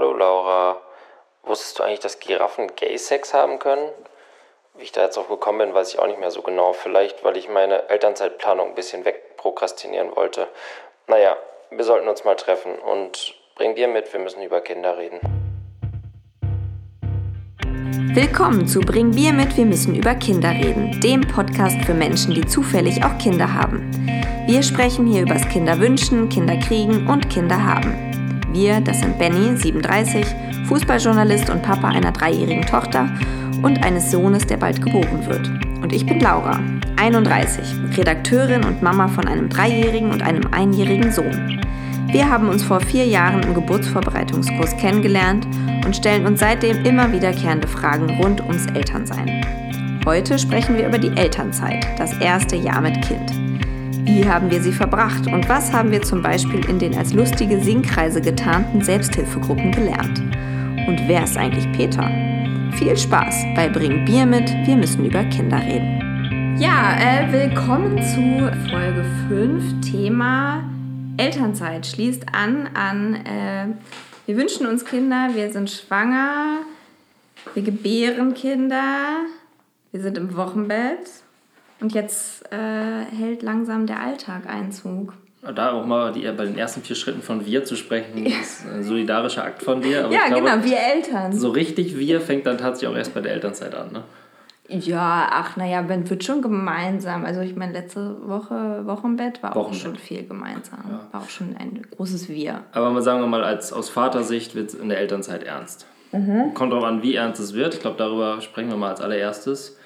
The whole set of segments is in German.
Hallo Laura, wusstest du eigentlich, dass Giraffen Gay-Sex haben können? Wie ich da jetzt drauf gekommen bin, weiß ich auch nicht mehr so genau. Vielleicht, weil ich meine Elternzeitplanung ein bisschen wegprokrastinieren wollte. Naja, wir sollten uns mal treffen und bring dir mit, wir müssen über Kinder reden. Willkommen zu Bring Bier mit, wir müssen über Kinder reden, dem Podcast für Menschen, die zufällig auch Kinder haben. Wir sprechen hier übers Kinderwünschen, Kinderkriegen und Kinderhaben. Wir, das sind Benny, 37, Fußballjournalist und Papa einer dreijährigen Tochter und eines Sohnes, der bald geboren wird. Und ich bin Laura, 31, Redakteurin und Mama von einem dreijährigen und einem einjährigen Sohn. Wir haben uns vor vier Jahren im Geburtsvorbereitungskurs kennengelernt und stellen uns seitdem immer wiederkehrende Fragen rund ums Elternsein. Heute sprechen wir über die Elternzeit, das erste Jahr mit Kind. Wie haben wir sie verbracht und was haben wir zum Beispiel in den als lustige Singkreise getarnten Selbsthilfegruppen gelernt? Und wer ist eigentlich Peter? Viel Spaß bei Bring Bier mit, wir müssen über Kinder reden. Ja, äh, willkommen zu Folge 5, Thema Elternzeit. Schließt an an, äh, wir wünschen uns Kinder, wir sind schwanger, wir gebären Kinder, wir sind im Wochenbett und jetzt äh, hält langsam der Alltag Einzug. Da auch mal die, bei den ersten vier Schritten von wir zu sprechen, ist ein solidarischer Akt von dir. Aber ja, glaube, genau, wir Eltern. So richtig wir fängt dann tatsächlich auch erst bei der Elternzeit an, ne? Ja, ach naja, man wird schon gemeinsam. Also ich meine, letzte Woche Wochenbett war Wochenbett. auch schon viel gemeinsam. Ja. War auch schon ein großes Wir. Aber mal sagen wir mal, als, aus Vatersicht wird es in der Elternzeit ernst. Mhm. Kommt darauf an, wie ernst es wird. Ich glaube, darüber sprechen wir mal als allererstes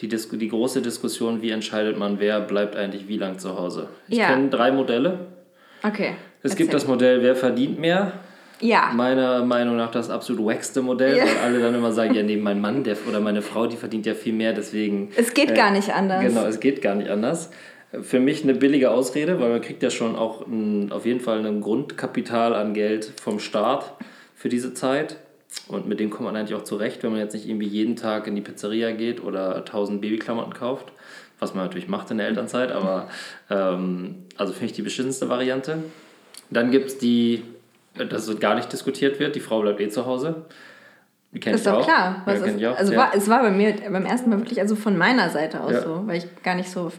die, Dis die große Diskussion, wie entscheidet man, wer bleibt eigentlich wie lang zu Hause. Ich ja. kenne drei Modelle. Okay. Es gibt das Modell, wer verdient mehr. Ja. Meiner Meinung nach das absolut wackste Modell, ja. weil alle dann immer sagen, ja, nee, mein Mann der, oder meine Frau, die verdient ja viel mehr, deswegen... Es geht äh, gar nicht anders. Genau, es geht gar nicht anders. Für mich eine billige Ausrede, weil man kriegt ja schon auch ein, auf jeden Fall ein Grundkapital an Geld vom Staat für diese Zeit. Und mit dem kommt man eigentlich auch zurecht, wenn man jetzt nicht irgendwie jeden Tag in die Pizzeria geht oder 1000 Babyklamotten kauft. Was man natürlich macht in der Elternzeit, aber ähm, also finde ich die beschissenste Variante. Dann gibt es die, dass gar nicht diskutiert wird, die Frau bleibt eh zu Hause. Die ist doch auch. klar. Ja, ist, also ja. war, es war bei mir beim ersten Mal wirklich also von meiner Seite aus ja. so, weil ich gar nicht so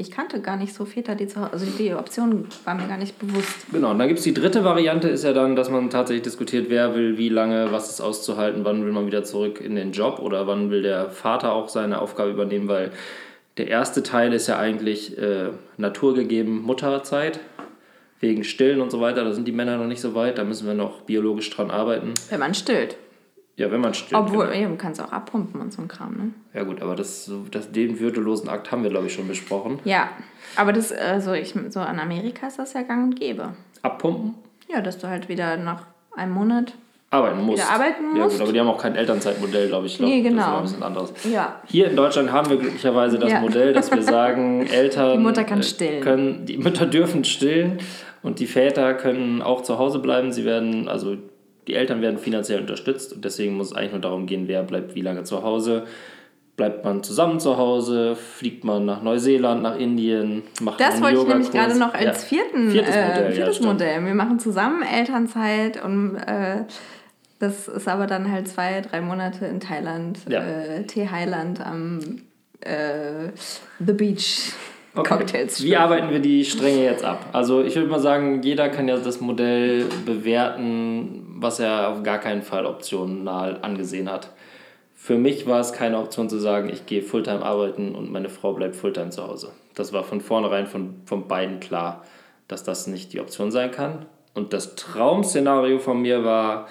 ich kannte gar nicht so Väter, die zu Hause, also die Option war mir gar nicht bewusst. Genau, und dann gibt es die dritte Variante, ist ja dann, dass man tatsächlich diskutiert, wer will wie lange, was ist auszuhalten, wann will man wieder zurück in den Job oder wann will der Vater auch seine Aufgabe übernehmen, weil der erste Teil ist ja eigentlich äh, naturgegeben Mutterzeit, wegen Stillen und so weiter, da sind die Männer noch nicht so weit, da müssen wir noch biologisch dran arbeiten. Wenn man stillt. Ja, wenn man stillt. Obwohl, genau. ja, man kann es auch abpumpen und so ein Kram, ne? Ja gut, aber das, das, den würdelosen Akt haben wir, glaube ich, schon besprochen. Ja, aber das, also ich, so an Amerika ist das ja gang und gäbe. Abpumpen? Ja, dass du halt wieder nach einem Monat arbeiten musst. Wieder arbeiten musst. Ja gut, aber die haben auch kein Elternzeitmodell, glaube ich. Glaub, nee, genau. Das ist ein bisschen anderes. Ja. Hier in Deutschland haben wir glücklicherweise das ja. Modell, dass wir sagen, Eltern... Die Mutter kann stillen. Können, die Mütter dürfen stillen und die Väter können auch zu Hause bleiben. Sie werden, also die Eltern werden finanziell unterstützt und deswegen muss es eigentlich nur darum gehen, wer bleibt wie lange zu Hause. Bleibt man zusammen zu Hause? Fliegt man nach Neuseeland, nach Indien? Macht das wollte ich nämlich gerade noch als vierten, viertes, äh, Modell, viertes ja, Modell. Wir machen zusammen Elternzeit und äh, das ist aber dann halt zwei, drei Monate in Thailand, ja. äh, Thai-Highland am äh, The Beach. Okay. Cocktails. Wie arbeiten wir die Stränge jetzt ab? Also ich würde mal sagen, jeder kann ja das Modell bewerten, was er auf gar keinen Fall optional angesehen hat. Für mich war es keine Option zu sagen, ich gehe Fulltime arbeiten und meine Frau bleibt Fulltime zu Hause. Das war von vornherein von, von beiden klar, dass das nicht die Option sein kann. Und das Traum-Szenario von mir war,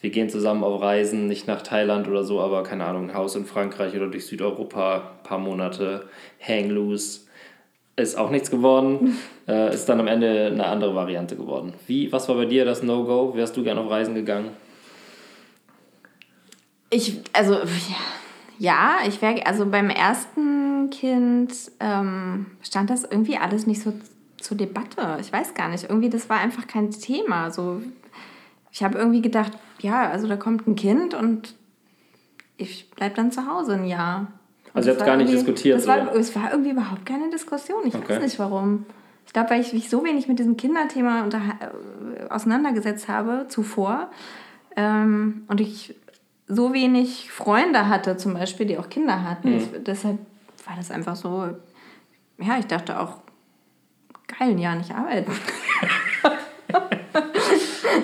wir gehen zusammen auf Reisen, nicht nach Thailand oder so, aber keine Ahnung, ein Haus in Frankreich oder durch Südeuropa, ein paar Monate, hang loose, ist auch nichts geworden. äh, ist dann am Ende eine andere Variante geworden. Wie, was war bei dir das No-Go? Wärst du gern auf Reisen gegangen? Ich, also, ja, ich wäre, also beim ersten Kind ähm, stand das irgendwie alles nicht so zur Debatte. Ich weiß gar nicht. Irgendwie, das war einfach kein Thema. So, ich habe irgendwie gedacht, ja, also da kommt ein Kind und ich bleibe dann zu Hause ein Jahr. Also ihr habt gar nicht diskutiert? Das war, es war irgendwie überhaupt keine Diskussion. Ich okay. weiß nicht warum. Ich glaube, weil ich mich so wenig mit diesem Kinderthema unter, äh, auseinandergesetzt habe zuvor, Ähm, und ich so wenig Freunde hatte, zum Beispiel, die auch Kinder hatten. Mhm. Das, deshalb war das einfach so, ja, ich dachte auch, geil, ein Jahr nicht arbeiten.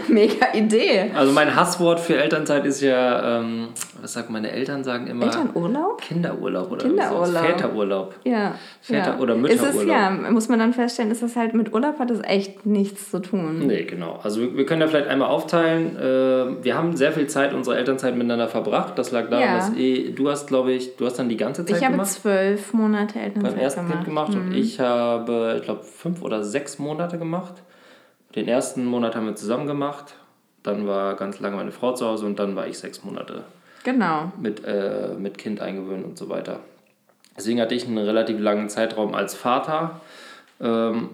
Mega Idee. Also mein Hasswort für Elternzeit ist ja, ähm, was sagt meine Eltern sagen immer? Elternurlaub? Kinderurlaub oder Kinderurlaub. Väterurlaub. Ja. Väter- ja. oder Ist es, Mütterurlaub. ja, muss man dann feststellen, ist das halt mit Urlaub hat das echt nichts zu tun. Nee, genau. Also wir, wir können ja vielleicht einmal aufteilen. Äh, wir haben sehr viel Zeit unserer Elternzeit miteinander verbracht. Das lag daran, Ja. dass eh, du hast, glaube ich, du hast dann die ganze Zeit Ich habe gemacht. zwölf Monate Elternzeit beim ersten gemacht. Kind gemacht und ich habe, ich glaube, fünf oder sechs Monate gemacht. Den ersten Monat haben wir zusammen gemacht. Dann war ganz lange meine Frau zu Hause und dann war ich sechs Monate Genau. mit, äh, mit Kind eingewöhnt und so weiter. Deswegen hatte ich einen relativ langen Zeitraum als Vater. Ähm,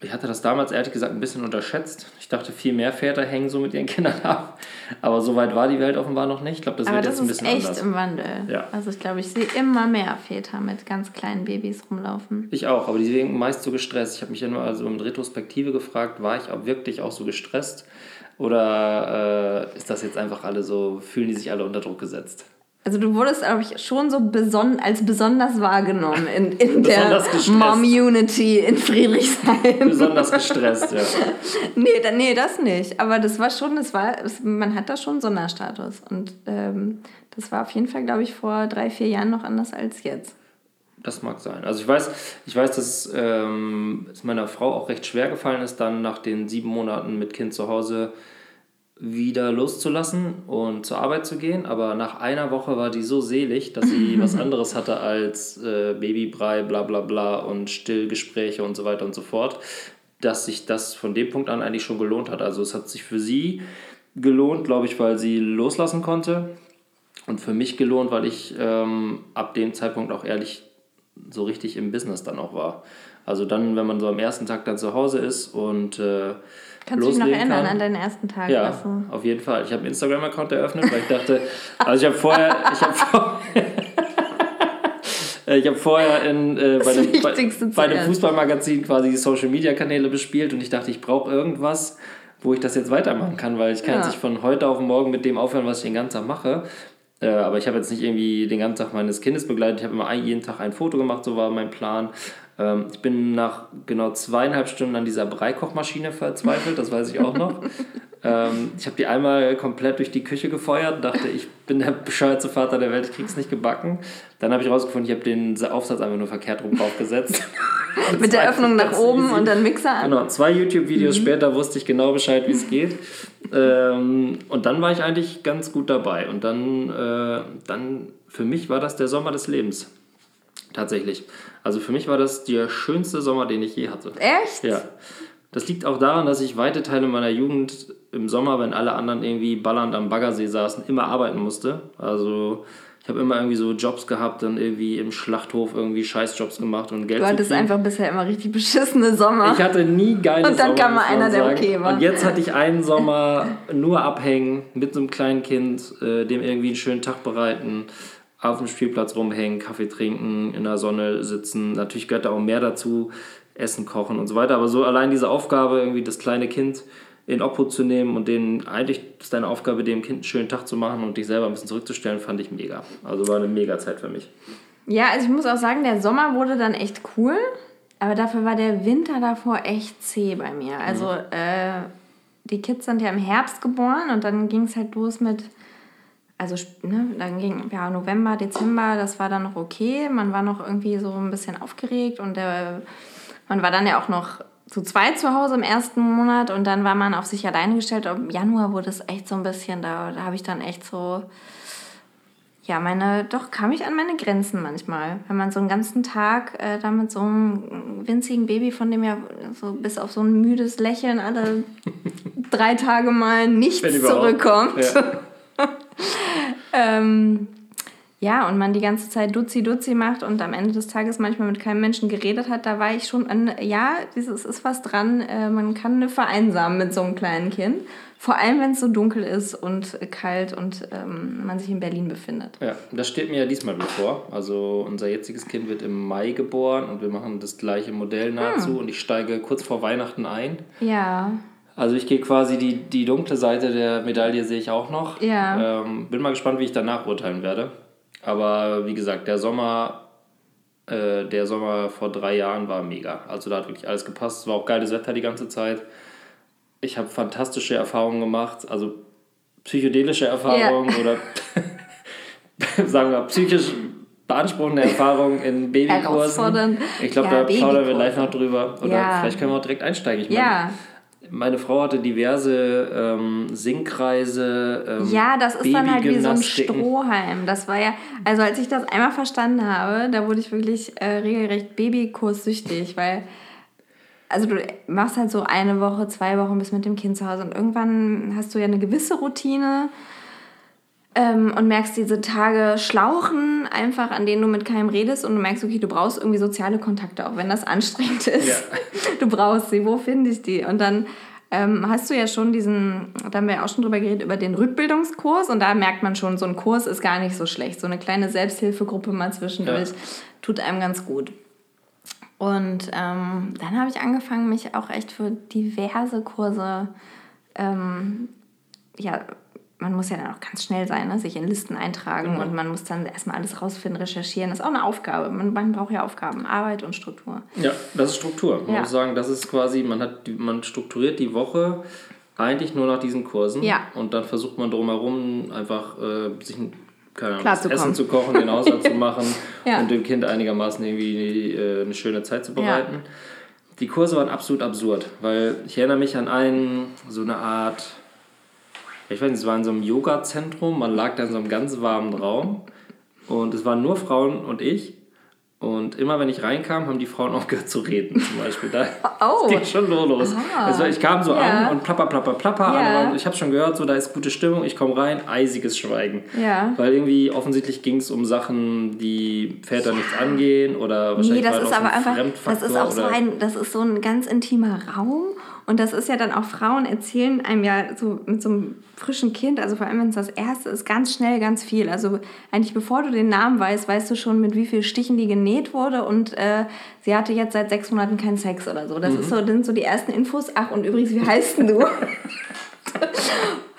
ich hatte das damals ehrlich gesagt ein bisschen unterschätzt. Ich dachte, viel mehr Väter hängen so mit ihren Kindern ab. Aber so weit war die Welt offenbar noch nicht. Ich glaube, das Aber wird das jetzt ein ist bisschen echt anders. im Wandel. Ja. Also ich glaube, ich sehe immer mehr Väter mit ganz kleinen Babys rumlaufen. Ich auch, aber die sind meist so gestresst. Ich habe mich ja nur also in Retrospektive gefragt, war ich auch wirklich auch so gestresst? Oder äh, ist das jetzt einfach alle so, fühlen die sich alle unter Druck gesetzt? Also du wurdest, glaube ich, schon so beson als besonders wahrgenommen in, in der. Mom-Unity in Friedrichshain. Besonders gestresst, ja. Nee, da, nee, das nicht. Aber das war schon, das war, es, man hat da schon Sonderstatus. Und ähm, das war auf jeden Fall, glaube ich, vor drei, vier Jahren noch anders als jetzt. Das mag sein. Also ich weiß, ich weiß, dass ähm, es meiner Frau auch recht schwer gefallen ist, dann nach den sieben Monaten mit Kind zu Hause wieder loszulassen und zur Arbeit zu gehen. Aber nach einer Woche war die so selig, dass sie was anderes hatte als äh, Babybrei, bla bla bla und Stillgespräche und so weiter und so fort, dass sich das von dem Punkt an eigentlich schon gelohnt hat. Also es hat sich für sie gelohnt, glaube ich, weil sie loslassen konnte. Und für mich gelohnt, weil ich ähm, ab dem Zeitpunkt auch ehrlich so richtig im Business dann auch war. Also dann, wenn man so am ersten Tag dann zu Hause ist und äh, Kannst du dich noch erinnern kann. an deinen ersten Tag? Ja, du- auf jeden Fall. Ich habe einen Instagram-Account eröffnet, weil ich dachte, also ich habe vorher, ich habe vor, Äh, ich habe vorher in, äh, bei, einem, bei, bei einem. Fußballmagazin quasi die Social-Media-Kanäle bespielt und ich dachte, ich brauche irgendwas, wo ich das jetzt weitermachen kann, weil ich kann Ja. jetzt nicht von heute auf morgen mit dem aufhören, was ich den ganzen Tag mache. Äh, aber ich habe jetzt nicht irgendwie den ganzen Tag meines Kindes begleitet. Ich habe immer jeden Tag ein Foto gemacht, so war mein Plan. Ähm, ich bin nach genau zweieinhalb Stunden an dieser Breikochmaschine verzweifelt, das weiß ich auch noch. ähm, ich habe die einmal komplett durch die Küche gefeuert, dachte, ich bin der bescheuerte Vater der Welt, ich krieg's nicht gebacken. Dann habe ich rausgefunden, ich habe den Aufsatz einfach nur verkehrt rum draufgesetzt. Mit der Öffnung nach oben easy. und dann Mixer an. Genau, zwei YouTube-Videos später wusste ich genau Bescheid, wie es geht. Ähm, und dann war ich eigentlich ganz gut dabei. Und dann, äh, dann, für mich war das der Sommer des Lebens. Tatsächlich. Also für mich war das der schönste Sommer, den ich je hatte. Echt? Ja. Das liegt auch daran, dass ich weite Teile meiner Jugend im Sommer, wenn alle anderen irgendwie ballernd am Baggersee saßen, immer arbeiten musste. Also ich habe immer irgendwie so Jobs gehabt, dann irgendwie im Schlachthof irgendwie Scheißjobs gemacht und Geld Du hattest einfach bisher immer richtig beschissene Sommer. Ich hatte nie geile Und dann Sommer, kam mal einer, der sagen. okay war. Und jetzt hatte ich einen Sommer nur abhängen mit so einem kleinen Kind, äh, dem irgendwie einen schönen Tag bereiten, auf dem Spielplatz rumhängen, Kaffee trinken, in der Sonne sitzen. Natürlich gehört da auch mehr dazu, Essen kochen und so weiter. Aber so allein diese Aufgabe, irgendwie das kleine Kind in Obhut zu nehmen und denen, eigentlich ist deine Aufgabe, dem Kind einen schönen Tag zu machen und dich selber ein bisschen zurückzustellen, fand ich mega. Also war eine mega Zeit für mich. Ja, also ich muss auch sagen, der Sommer wurde dann echt cool, aber dafür war der Winter davor echt zäh bei mir. Also äh, die Kids sind ja im Herbst geboren und dann ging es halt los mit, also ne, dann ging ja November, Dezember, das war dann noch okay. Man war noch irgendwie so ein bisschen aufgeregt und der, man war dann ja auch noch zu zweit zu Hause im ersten Monat und dann war man auf sich alleine gestellt. Im Januar wurde es echt so ein bisschen, da, da habe ich dann echt so ja, meine, doch kam ich an meine Grenzen manchmal. Wenn man so einen ganzen Tag äh, da mit so einem winzigen Baby, von dem ja so bis auf so ein müdes Lächeln alle drei Tage mal nichts zurückkommt. Ja. Ähm, ja, und man die ganze Zeit Duzi-Duzi macht und am Ende des Tages manchmal mit keinem Menschen geredet hat, da war ich schon an, ja, dieses ist was dran, äh, man kann eine vereinsamen mit so einem kleinen Kind. Vor allem, wenn es so dunkel ist und kalt und ähm, man sich in Berlin befindet. Ja, das steht mir ja diesmal bevor. Also unser jetziges Kind wird im Mai geboren und wir machen das gleiche Modell nahezu und ich steige kurz vor Weihnachten ein. Ja, Also ich gehe quasi die, die dunkle Seite der Medaille sehe ich auch noch. Ja. Ähm, bin mal gespannt, wie ich danach urteilen werde. Aber wie gesagt, der Sommer, äh, der Sommer vor drei Jahren war mega. Also da hat wirklich alles gepasst. Es war auch geiles Wetter die ganze Zeit. Ich habe fantastische Erfahrungen gemacht. Also psychedelische Erfahrungen oder sagen wir psychisch beanspruchende Erfahrungen in Babykursen. Ich glaube, Ja, da plaudern wir gleich noch drüber. Oder Ja. vielleicht können wir auch direkt einsteigen. Ich meine, Ja. Meine Frau hatte diverse ähm, Singkreise. Ähm, Ja, das ist dann halt wie so ein. Strohhalm. Das war ja, also als ich das einmal verstanden habe, da wurde ich wirklich äh, regelrecht Babykurssüchtig, weil, also du machst halt so eine Woche, zwei Wochen bis mit dem Kind zu Hause und irgendwann hast du ja eine gewisse Routine ähm, und merkst diese Tage schlauchen einfach, an denen du mit keinem redest und du merkst, okay, du brauchst irgendwie soziale Kontakte, auch wenn das anstrengend ist. Ja. Du brauchst sie, wo finde ich die? Und dann ähm, hast du ja schon diesen, da haben wir ja auch schon drüber geredet, über den Rückbildungskurs und da merkt man schon, so ein Kurs ist gar nicht so schlecht. So eine kleine Selbsthilfegruppe mal zwischendurch Ja. tut einem ganz gut. Und ähm, dann habe ich angefangen, mich auch echt für diverse Kurse, ähm, ja, man muss ja dann auch ganz schnell sein, ne? sich in Listen eintragen und man muss dann erstmal alles rausfinden, recherchieren. Das ist auch eine Aufgabe. Man, man braucht ja Aufgaben, Arbeit und Struktur. Ja, das ist Struktur. Man Ja. muss sagen, das ist quasi, man hat, man strukturiert die Woche eigentlich nur nach diesen Kursen. Ja. Und dann versucht man drumherum einfach äh, sich ein keine Ahnung, Klarzukommen. Essen zu kochen, den Haushalt zu machen Ja. und dem Kind einigermaßen irgendwie äh, eine schöne Zeit zu bereiten. Die Kurse waren absolut absurd, weil ich erinnere mich an einen, so eine Art, ich weiß nicht, es war in so einem Yoga-Zentrum, man lag da in so einem ganz warmen Raum und es waren nur Frauen und ich. Und immer wenn ich reinkam, haben die Frauen aufgehört zu reden, zum Beispiel. Da Oh. ging schon nur los. Also ich kam so Ja. an und plapper, plapper, plapper. Ja. waren- Ich habe schon gehört, so da ist gute Stimmung. Ich komme rein, eisiges Schweigen. Ja. Weil irgendwie offensichtlich ging es um Sachen, die Väter nichts angehen oder wahrscheinlich Nee, das ist aber ein einfach, das ist auch so ein, das ist so ein ganz intimer Raum und das ist ja dann auch Frauen erzählen einem ja so mit so einem frischen Kind, also vor allem wenn es das erste ist, ganz schnell ganz viel. Also eigentlich bevor du den Namen weißt, weißt du schon mit wie vielen Stichen die genäht wurde und äh, sie hatte jetzt seit sechs Monaten keinen Sex oder so. Das ist so, das sind so die ersten Infos. Ach und übrigens, wie heißt denn du?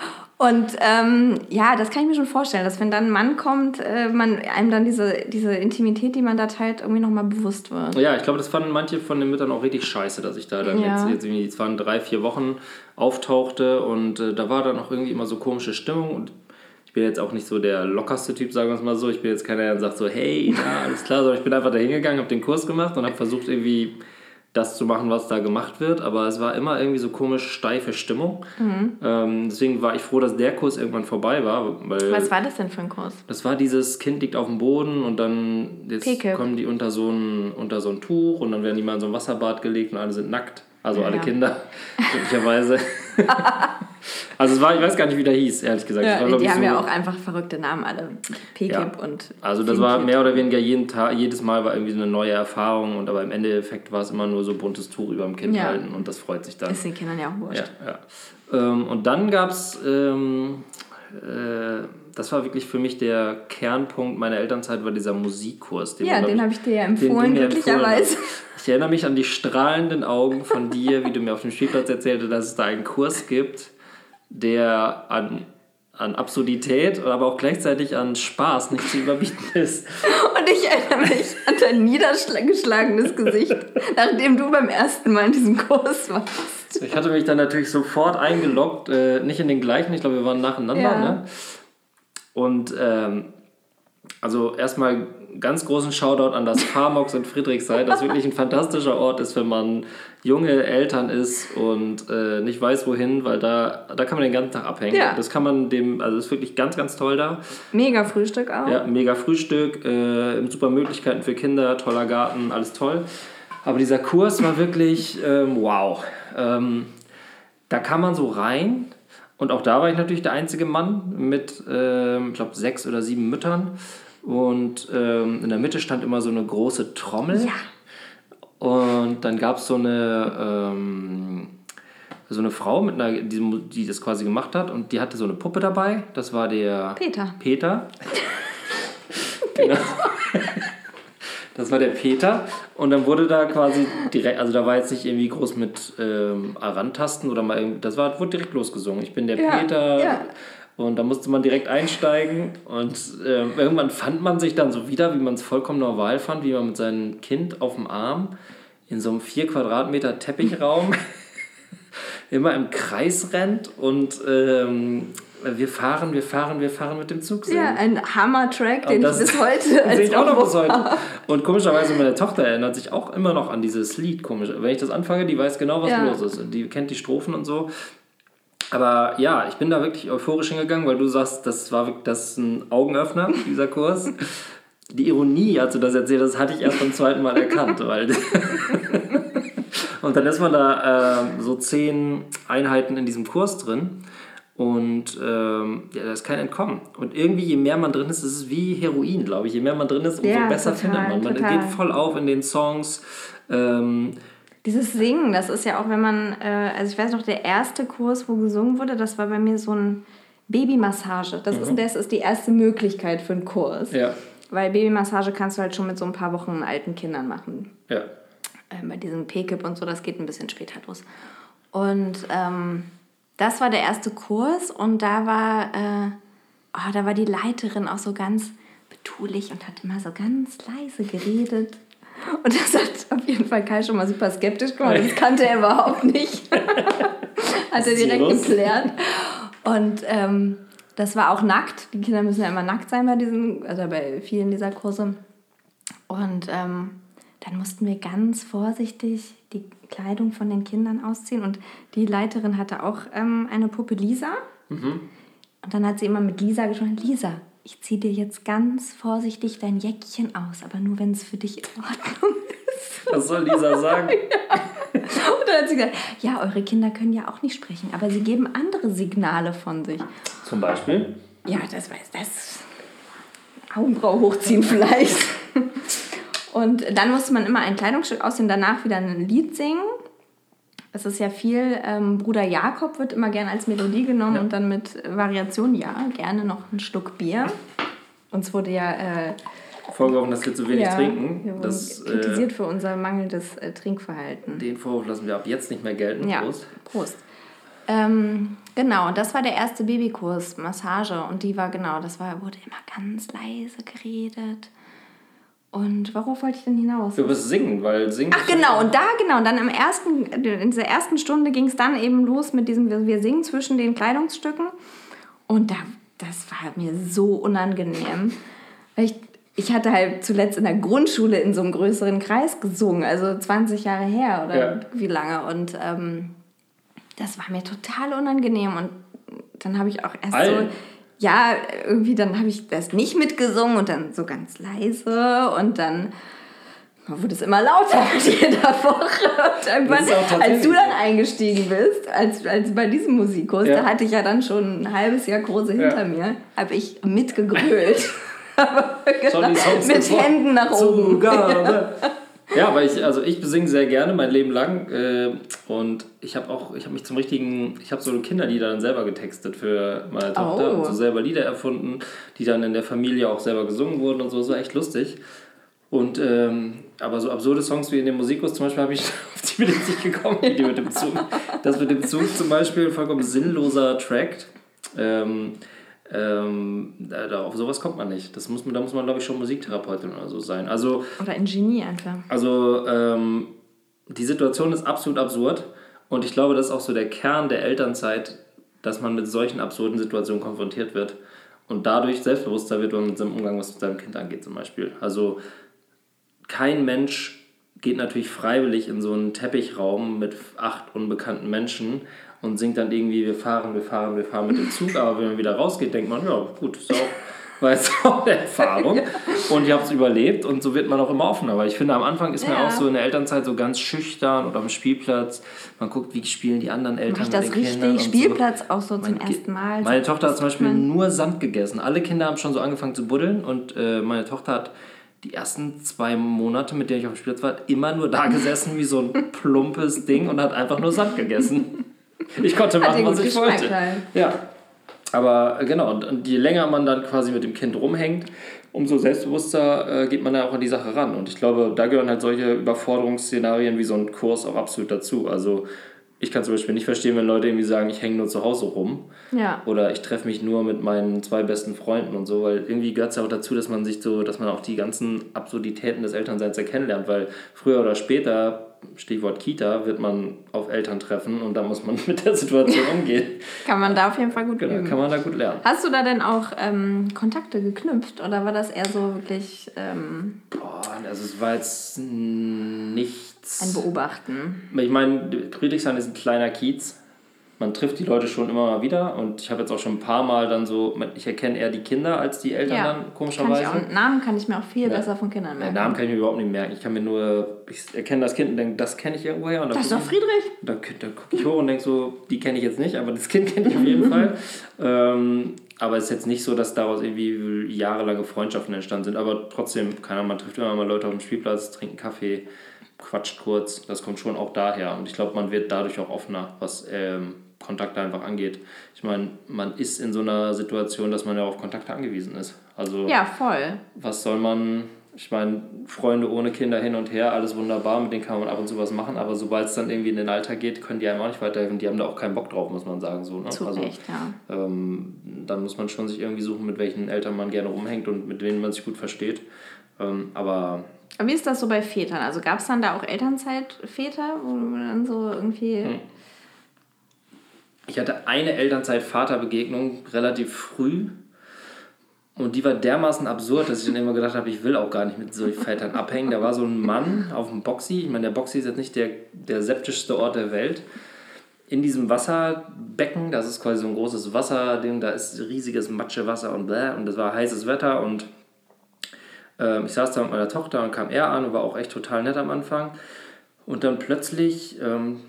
Und ähm, ja, das kann ich mir schon vorstellen, dass wenn dann ein Mann kommt, äh, man einem dann diese, diese Intimität, die man da teilt, irgendwie nochmal bewusst wird. Ja, ich glaube, das fanden manche von den Müttern auch richtig scheiße, dass ich da dann Ja. jetzt, jetzt irgendwie, es waren drei, vier Wochen, auftauchte und äh, da war dann auch irgendwie immer so komische Stimmung und ich bin jetzt auch nicht so der lockerste Typ, sagen wir es mal so. Ich bin jetzt keiner, der sagt so, hey, na, alles klar, sondern ich bin einfach da hingegangen, habe den Kurs gemacht und habe versucht irgendwie das zu machen, was da gemacht wird, aber es war immer irgendwie so komisch steife Stimmung. Ähm, deswegen war ich froh, dass der Kurs irgendwann vorbei war, weil Was war das denn für ein Kurs? das war dieses Kind liegt auf dem Boden und dann jetzt kommen die unter so, ein, unter so ein Tuch und dann werden die mal in so ein Wasserbad gelegt und alle sind nackt. Also alle Ja. Kinder, glücklicherweise. also es war, ich weiß gar nicht, wie der hieß, ehrlich gesagt. War, Ja, glaub die haben so, ja auch einfach verrückte Namen alle. PKIP Ja. und. Also das war mehr oder weniger jeden Tag, jedes Mal war irgendwie so eine neue Erfahrung und aber im Endeffekt war es immer nur so buntes Tuch über dem Kind Ja. halten und das freut sich dann. Ist den Kindern ja auch wurscht. Ja, ja. Ähm, und dann gab es, ähm, äh, das war wirklich für mich der Kernpunkt meiner Elternzeit, war dieser Musikkurs. Ja, du, den habe ich dir ja den empfohlen, glücklicherweise. Ich erinnere mich an die strahlenden Augen von dir, wie du mir auf dem Spielplatz erzählte, dass es da einen Kurs gibt, der an, an Absurdität, aber auch gleichzeitig an Spaß nicht zu überbieten ist. Und ich erinnere mich an dein niedergeschlagenes Gesicht, nachdem du beim ersten Mal in diesem Kurs warst. Ich hatte mich dann natürlich sofort eingeloggt, äh, nicht in den gleichen, ich glaube, wir waren nacheinander. Ja. Ne? Und ähm, also erstmal ganz großen Shoutout an das Farmox in Friedrichshain, das wirklich ein fantastischer Ort ist, wenn man junge Eltern ist und äh, nicht weiß wohin, weil da, da kann man den ganzen Tag abhängen. Ja. Das kann man dem, also ist wirklich ganz, ganz toll da. Mega Frühstück auch. Ja, mega Frühstück, äh, super Möglichkeiten für Kinder, toller Garten, alles toll. Aber dieser Kurs war wirklich ähm, wow. Ähm, da kam man so rein und auch da war ich natürlich der einzige Mann mit, ähm, ich glaube, sechs oder sieben Müttern. Und ähm, in der Mitte stand immer so eine große Trommel. Ja. Und dann gab es so eine, ähm, so eine Frau, mit einer, die, die das quasi gemacht hat und die hatte so eine Puppe dabei. Das war der Peter. Peter. genau. Das war der Peter. Und dann wurde da quasi direkt, also da war jetzt nicht irgendwie groß mit ähm, Arantasten oder mal, das war, wurde direkt losgesungen. Ich bin der Ja, Peter. ja. Und da musste man direkt einsteigen. Und ähm, irgendwann fand man sich dann so wieder, wie man es vollkommen normal fand, wie man mit seinem Kind auf dem Arm in so einem 4 Quadratmeter Teppichraum immer im Kreis rennt und ähm, wir fahren, wir fahren, wir fahren mit dem Zug singen. Ja, ein Hammer-Track, den ich das- bis heute als ich auch noch bis heute. Und komischerweise, meine Tochter erinnert sich auch immer noch an dieses Lied. Komisch. Wenn ich das anfange, die weiß genau, was Ja. los ist. Und die kennt die Strophen und so. Aber ja, ich bin da wirklich euphorisch hingegangen, weil du sagst, das war das ein Augenöffner, dieser Kurs. Die Ironie, als du das erzählt hast, hatte ich erst beim zweiten Mal erkannt. Weil und dann ist man da ähm, so zehn Einheiten in diesem Kurs drin. Und ähm, ja, da ist kein Entkommen. Und irgendwie, je mehr man drin ist, ist es wie Heroin, glaube ich. Je mehr man drin ist, umso Ja, besser total, findet man. Man total. geht voll auf in den Songs. Ähm, Dieses Singen, das ist ja auch, wenn man, äh, also ich weiß noch, der erste Kurs, wo gesungen wurde, das war bei mir so ein Babymassage. Das, ist, das ist die erste Möglichkeit für einen Kurs. Mhm. ja, Weil Babymassage kannst du halt schon mit so ein paar Wochen alten Kindern machen. ja. äh, bei diesem PKIP und so, das geht ein bisschen später los. Und ähm, das war der erste Kurs und da war, äh, oh, da war die Leiterin auch so ganz betulich und hat immer so ganz leise geredet. Und das hat auf jeden Fall Kai schon mal super skeptisch gemacht. Das kannte er überhaupt nicht. hat er direkt geklärt. Und ähm, das war auch nackt. Die Kinder müssen ja immer nackt sein bei diesen, also bei vielen dieser Kurse. Und ähm, dann mussten wir ganz vorsichtig die Kleidung von den Kindern ausziehen. Und die Leiterin hatte auch ähm, eine Puppe Lisa. Und dann hat sie immer mit Lisa gesprochen, Lisa, ich ziehe dir jetzt ganz vorsichtig dein Jäckchen aus, aber nur wenn es für dich in Ordnung ist. Was soll Lisa sagen? Und dann hat sie gesagt, ja, eure Kinder können ja auch nicht sprechen, aber sie geben andere Signale von sich. Zum Beispiel? Ja, das weiß das. Augenbraue hochziehen vielleicht. Und dann musste man immer ein Kleidungsstück ausziehen, danach wieder ein Lied singen. Es ist ja viel, ähm, Bruder Jakob wird immer gerne als Melodie genommen Ja. und dann mit Variation, ja, gerne noch ein Schluck Bier. Uns wurde ja, äh, Vorgeworfen, dass wir zu wenig ja trinken. Das, äh, kritisiert für unser mangelndes äh, Trinkverhalten. den Vorwurf lassen wir ab jetzt nicht mehr gelten. Ja, Prost. Prost. Ähm, genau, das war der erste Babykurs, Massage. Und die war genau, das war, wurde immer ganz leise geredet. Und worauf wollte ich denn hinaus? Über das Singen, weil Singen. Ach genau, und da genau, und dann im ersten, in dieser ersten Stunde ging es dann eben los mit diesem, wir wir singen zwischen den Kleidungsstücken. Und da, das war mir so unangenehm. Weil ich, ich hatte halt zuletzt in der Grundschule in so einem größeren Kreis gesungen, also 20 Jahre her oder Ja. wie lange. Und ähm, das war mir total unangenehm. Und dann habe ich auch erst so, Allen? Ja, irgendwie dann habe ich das nicht mitgesungen und dann so ganz leise und dann wurde es immer lauter mit jeder Woche. Und irgendwann, als du dann eingestiegen bist, als, als bei diesem Musikkurs, Ja. da hatte ich ja dann schon ein halbes Jahr Kurse Ja. hinter mir, habe ich mitgegrölt. Songs mit. Händen nach oben. Zugabe. Ja, aber ich, also ich besinge sehr gerne mein Leben lang äh, und ich habe auch, ich habe mich zum richtigen, ich habe so Kinderlieder dann selber getextet für meine Tochter Oh. und so selber Lieder erfunden, die dann in der Familie auch selber gesungen wurden und so, das war echt lustig. Und ähm, aber so absurde Songs wie in dem Musikkurs zum Beispiel habe ich auf die bin ich nicht gekommen, die mit dem Zug. Das mit dem Zug zum Beispiel, vollkommen sinnloser Track. Ähm, ähm, da, da- auf sowas kommt man nicht. Das muss man, da muss man, glaube ich, schon Musiktherapeutin oder so sein. Also Oder ein Genie einfach. also ähm, die Situation ist absolut absurd und ich glaube, das ist auch so der Kern der Elternzeit, dass man mit solchen absurden Situationen konfrontiert wird und dadurch selbstbewusster wird man mit seinem Umgang, was mit seinem Kind angeht zum Beispiel. Also kein Mensch geht natürlich freiwillig in so einen Teppichraum mit acht unbekannten Menschen und singt dann irgendwie, wir fahren, wir fahren, wir fahren mit dem Zug, aber wenn man wieder rausgeht, denkt man, ja gut, ist auch, war jetzt auch eine Erfahrung und ich habe es überlebt und so wird man auch immer offener, weil ich finde, am Anfang ist man Ja. auch so in der Elternzeit so ganz schüchtern oder am Spielplatz, man guckt, wie spielen die anderen Eltern Mach ich mit das den richtig? Kindern und so. Spielplatz auch so zum Mein Ki- ersten Mal. Meine Tochter hat zum Beispiel nur Sand gegessen. Alle Kinder haben schon so angefangen zu buddeln und äh, meine Tochter hat die ersten zwei Monate, mit der ich auf dem Spielplatz war, immer nur da gesessen wie so ein plumpes Ding und hat einfach nur Sand gegessen. Ich konnte machen, was ich wollte. halt. Ja. Aber äh, genau, und je länger man dann quasi mit dem Kind rumhängt, umso selbstbewusster äh, geht man da auch an die Sache ran. Und ich glaube, da gehören halt solche Überforderungsszenarien wie so ein Kurs auch absolut dazu. Also ich kann zum Beispiel nicht verstehen, wenn Leute irgendwie sagen, ich hänge nur zu Hause rum. Ja. Oder ich treffe mich nur mit meinen zwei besten Freunden und so, weil irgendwie gehört es ja auch dazu, dass man sich so, dass man auch die ganzen Absurditäten des Elternseins ja kennenlernt, weil früher oder später Stichwort Kita, wird man auf Eltern treffen und da muss man mit der Situation umgehen. kann man da auf jeden Fall gut genau, üben. Kann man da gut lernen. Hast du da denn auch ähm, Kontakte geknüpft oder war das eher so wirklich ähm, Boah, also es war jetzt nichts. ein Beobachten? Ich meine, Friedrichshain ist ein kleiner Kiez. Man trifft die Leute schon immer mal wieder und ich habe jetzt auch schon ein paar Mal dann so, ich erkenne eher die Kinder als die Eltern Ja. dann, Kann ich komischerweise. auch, Namen kann ich mir auch viel Ja. besser von Kindern merken. Namen kann ich mir überhaupt nicht merken. Ich kann mir nur, ich erkenne das Kind und denke, das kenne ich irgendwoher. Und das ist doch ich- Friedrich. Da, da gucke ich hoch und denke so, die kenne ich jetzt nicht, aber das Kind kenne ich auf jeden Fall. Ähm, aber es ist jetzt nicht so, dass daraus irgendwie jahrelange Freundschaften entstanden sind. Aber trotzdem, keine Ahnung, man trifft immer mal Leute auf dem Spielplatz, trinkt einen Kaffee, quatscht kurz. Das kommt schon auch daher. Und ich glaube, man wird dadurch auch offener, was ähm, Kontakte einfach angeht. Ich meine, man ist in so einer Situation, dass man ja auf Kontakte angewiesen ist. Also Ja, voll. was soll man, ich meine, Freunde ohne Kinder hin und her, alles wunderbar, mit denen kann man ab und zu was machen, aber sobald es dann irgendwie in den Alter geht, können die einem auch nicht weiterhelfen. Die haben da auch keinen Bock drauf, muss man sagen. So, ne? Zu also, Recht, ja. ähm, dann muss man schon sich irgendwie suchen, mit welchen Eltern man gerne rumhängt und mit denen man sich gut versteht. Ähm, aber Aber wie ist das so bei Vätern? Also gab es dann da auch Elternzeitväter, wo du dann so irgendwie. Hm. Ich hatte eine Elternzeit-Vater-Begegnung relativ früh. Und die war dermaßen absurd, dass ich dann immer gedacht habe, ich will auch gar nicht mit solchen Vätern abhängen. Da war so ein Mann auf dem Boxy. Ich meine, der Boxy ist jetzt nicht der, der septischste Ort der Welt. In diesem Wasserbecken, das ist quasi so ein großes Wasserding, da ist riesiges Matschewasser und bläh. Und das war heißes Wetter und ähm, ich saß da mit meiner Tochter und kam er an und war auch echt total nett am Anfang. Und dann plötzlich ähm,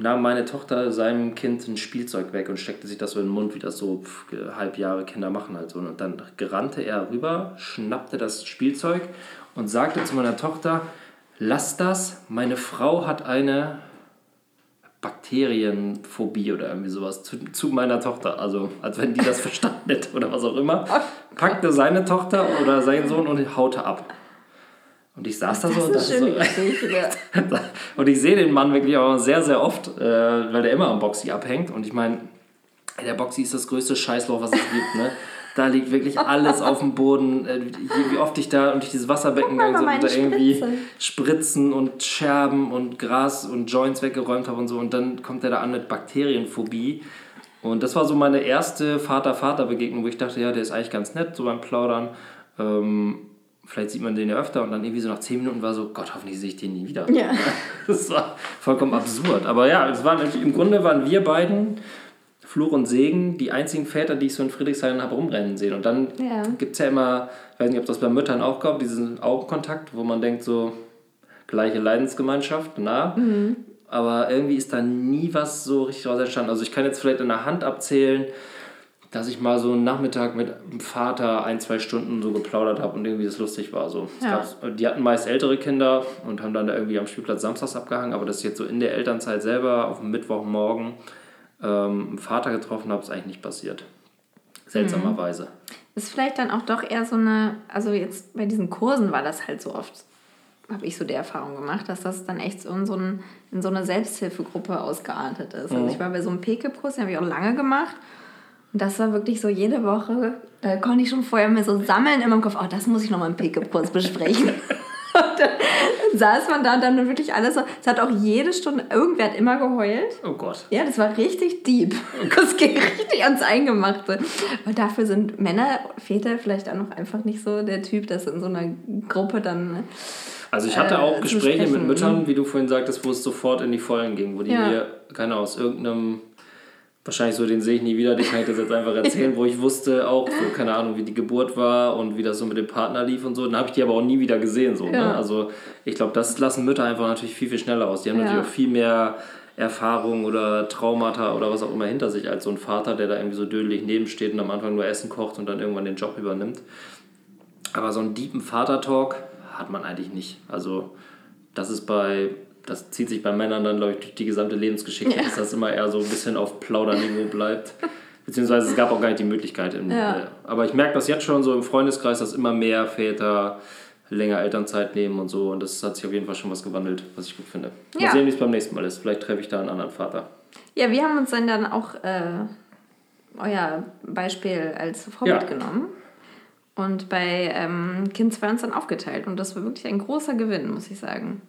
nahm meine Tochter seinem Kind ein Spielzeug weg und steckte sich das so in den Mund, wie das so pf, halbjahre Kinder machen halt so. Und dann rannte er rüber, schnappte das Spielzeug und sagte zu meiner Tochter, lass das, meine Frau hat eine Bakterienphobie oder irgendwie sowas zu, zu meiner Tochter. Also als wenn die das verstanden hätte oder was auch immer. Packte seine Tochter oder seinen Sohn und haute ab. Und ich saß da so und Das ist eine dachte so, und ich sehe den Mann wirklich auch sehr, sehr oft, äh, weil der immer am Boxy abhängt. Und ich meine, der Boxy ist das größte Scheißloch, was es gibt. Ne? Da liegt wirklich alles auf dem Boden. Äh, wie oft ich da durch dieses Wasserbecken gegangen bin und da irgendwie Spritze. Spritzen und Scherben und Gras und Joints weggeräumt habe und so. Und dann kommt er da an mit Bakterienphobie. Und das war so meine erste Vater-Vater-Begegnung, wo ich dachte, ja, der ist eigentlich ganz nett, so beim Plaudern. Ähm, vielleicht sieht man den ja öfter und dann irgendwie so nach 10 Minuten war so, Gott, hoffentlich sehe ich den nie wieder. Ja. Das war vollkommen absurd. Aber ja, es waren, im Grunde waren wir beiden, Fluch und Segen, die einzigen Väter, die ich so in Friedrichshain habe rumrennen sehen. Und dann Ja. gibt es ja immer, ich weiß nicht, ob das bei Müttern auch gab, diesen Augenkontakt, wo man denkt so, gleiche Leidensgemeinschaft, na. Aber irgendwie ist da nie was so richtig raus entstanden. Also ich kann jetzt vielleicht in der Hand abzählen, dass ich mal so einen Nachmittag mit dem Vater ein, zwei Stunden so geplaudert habe und irgendwie das lustig war. So. Ja. gab's- die hatten meist ältere Kinder und haben dann da irgendwie am Spielplatz samstags abgehangen, aber dass ich jetzt so in der Elternzeit selber auf dem Mittwochmorgen ähm, einen Vater getroffen habe, ist eigentlich nicht passiert. Seltsamerweise. Ist vielleicht dann auch doch eher so eine, also jetzt bei diesen Kursen war das halt so oft, habe ich so die Erfahrung gemacht, dass das dann echt so in so, ein, in so eine Selbsthilfegruppe ausgeartet ist. Also ich war bei so einem PKIP-Kurs, den habe ich auch lange gemacht. Und das war wirklich so jede Woche, da konnte ich schon vorher mir so sammeln in meinem Kopf, oh, das muss ich nochmal im PKIP-Kurs besprechen. Und dann saß man da und dann wirklich alles so, es hat auch jede Stunde, irgendwer hat immer geheult. Oh Gott. Ja, das war richtig deep. Das ging richtig ans Eingemachte. Und dafür sind Männer, Väter vielleicht auch noch einfach nicht so der Typ, das in so einer Gruppe dann. Also ich hatte äh, auch zu Gespräche mit. Müttern, wie du vorhin sagtest, wo es sofort in die Vollen ging, wo die Ja. mir, keine Ahnung, aus irgendeinem, wahrscheinlich so, den sehe ich nie wieder, den kann ich das jetzt einfach erzählen, wo ich wusste auch, so, keine Ahnung, wie die Geburt war und wie das so mit dem Partner lief und so. Dann habe ich die aber auch nie wieder gesehen. So, ne? Ja. Also ich glaube, das lassen Mütter einfach natürlich viel, viel schneller aus. Die haben Ja. natürlich auch viel mehr Erfahrung oder Traumata oder was auch immer hinter sich als so ein Vater, der da irgendwie so dödelig nebensteht und am Anfang nur Essen kocht und dann irgendwann den Job übernimmt. Aber so einen deepen Vater-Talk hat man eigentlich nicht. Also das ist bei, das zieht sich bei Männern dann, glaube ich, durch die gesamte Lebensgeschichte, Ja. dass das immer eher so ein bisschen auf Plauderniveau bleibt. Beziehungsweise es gab auch gar nicht die Möglichkeit. Im, Ja. äh, aber ich merke das jetzt schon so im Freundeskreis, dass immer mehr Väter länger Elternzeit nehmen und so. Und das hat sich auf jeden Fall schon was gewandelt, was ich gut finde. Mal Ja. sehen, wie es beim nächsten Mal ist. Vielleicht treffe ich da einen anderen Vater. Ja, wir haben uns dann, dann auch äh, euer Beispiel als Vorbild Ja. genommen. Und bei ähm, Kind 2 uns dann aufgeteilt. Und das war wirklich ein großer Gewinn, muss ich sagen.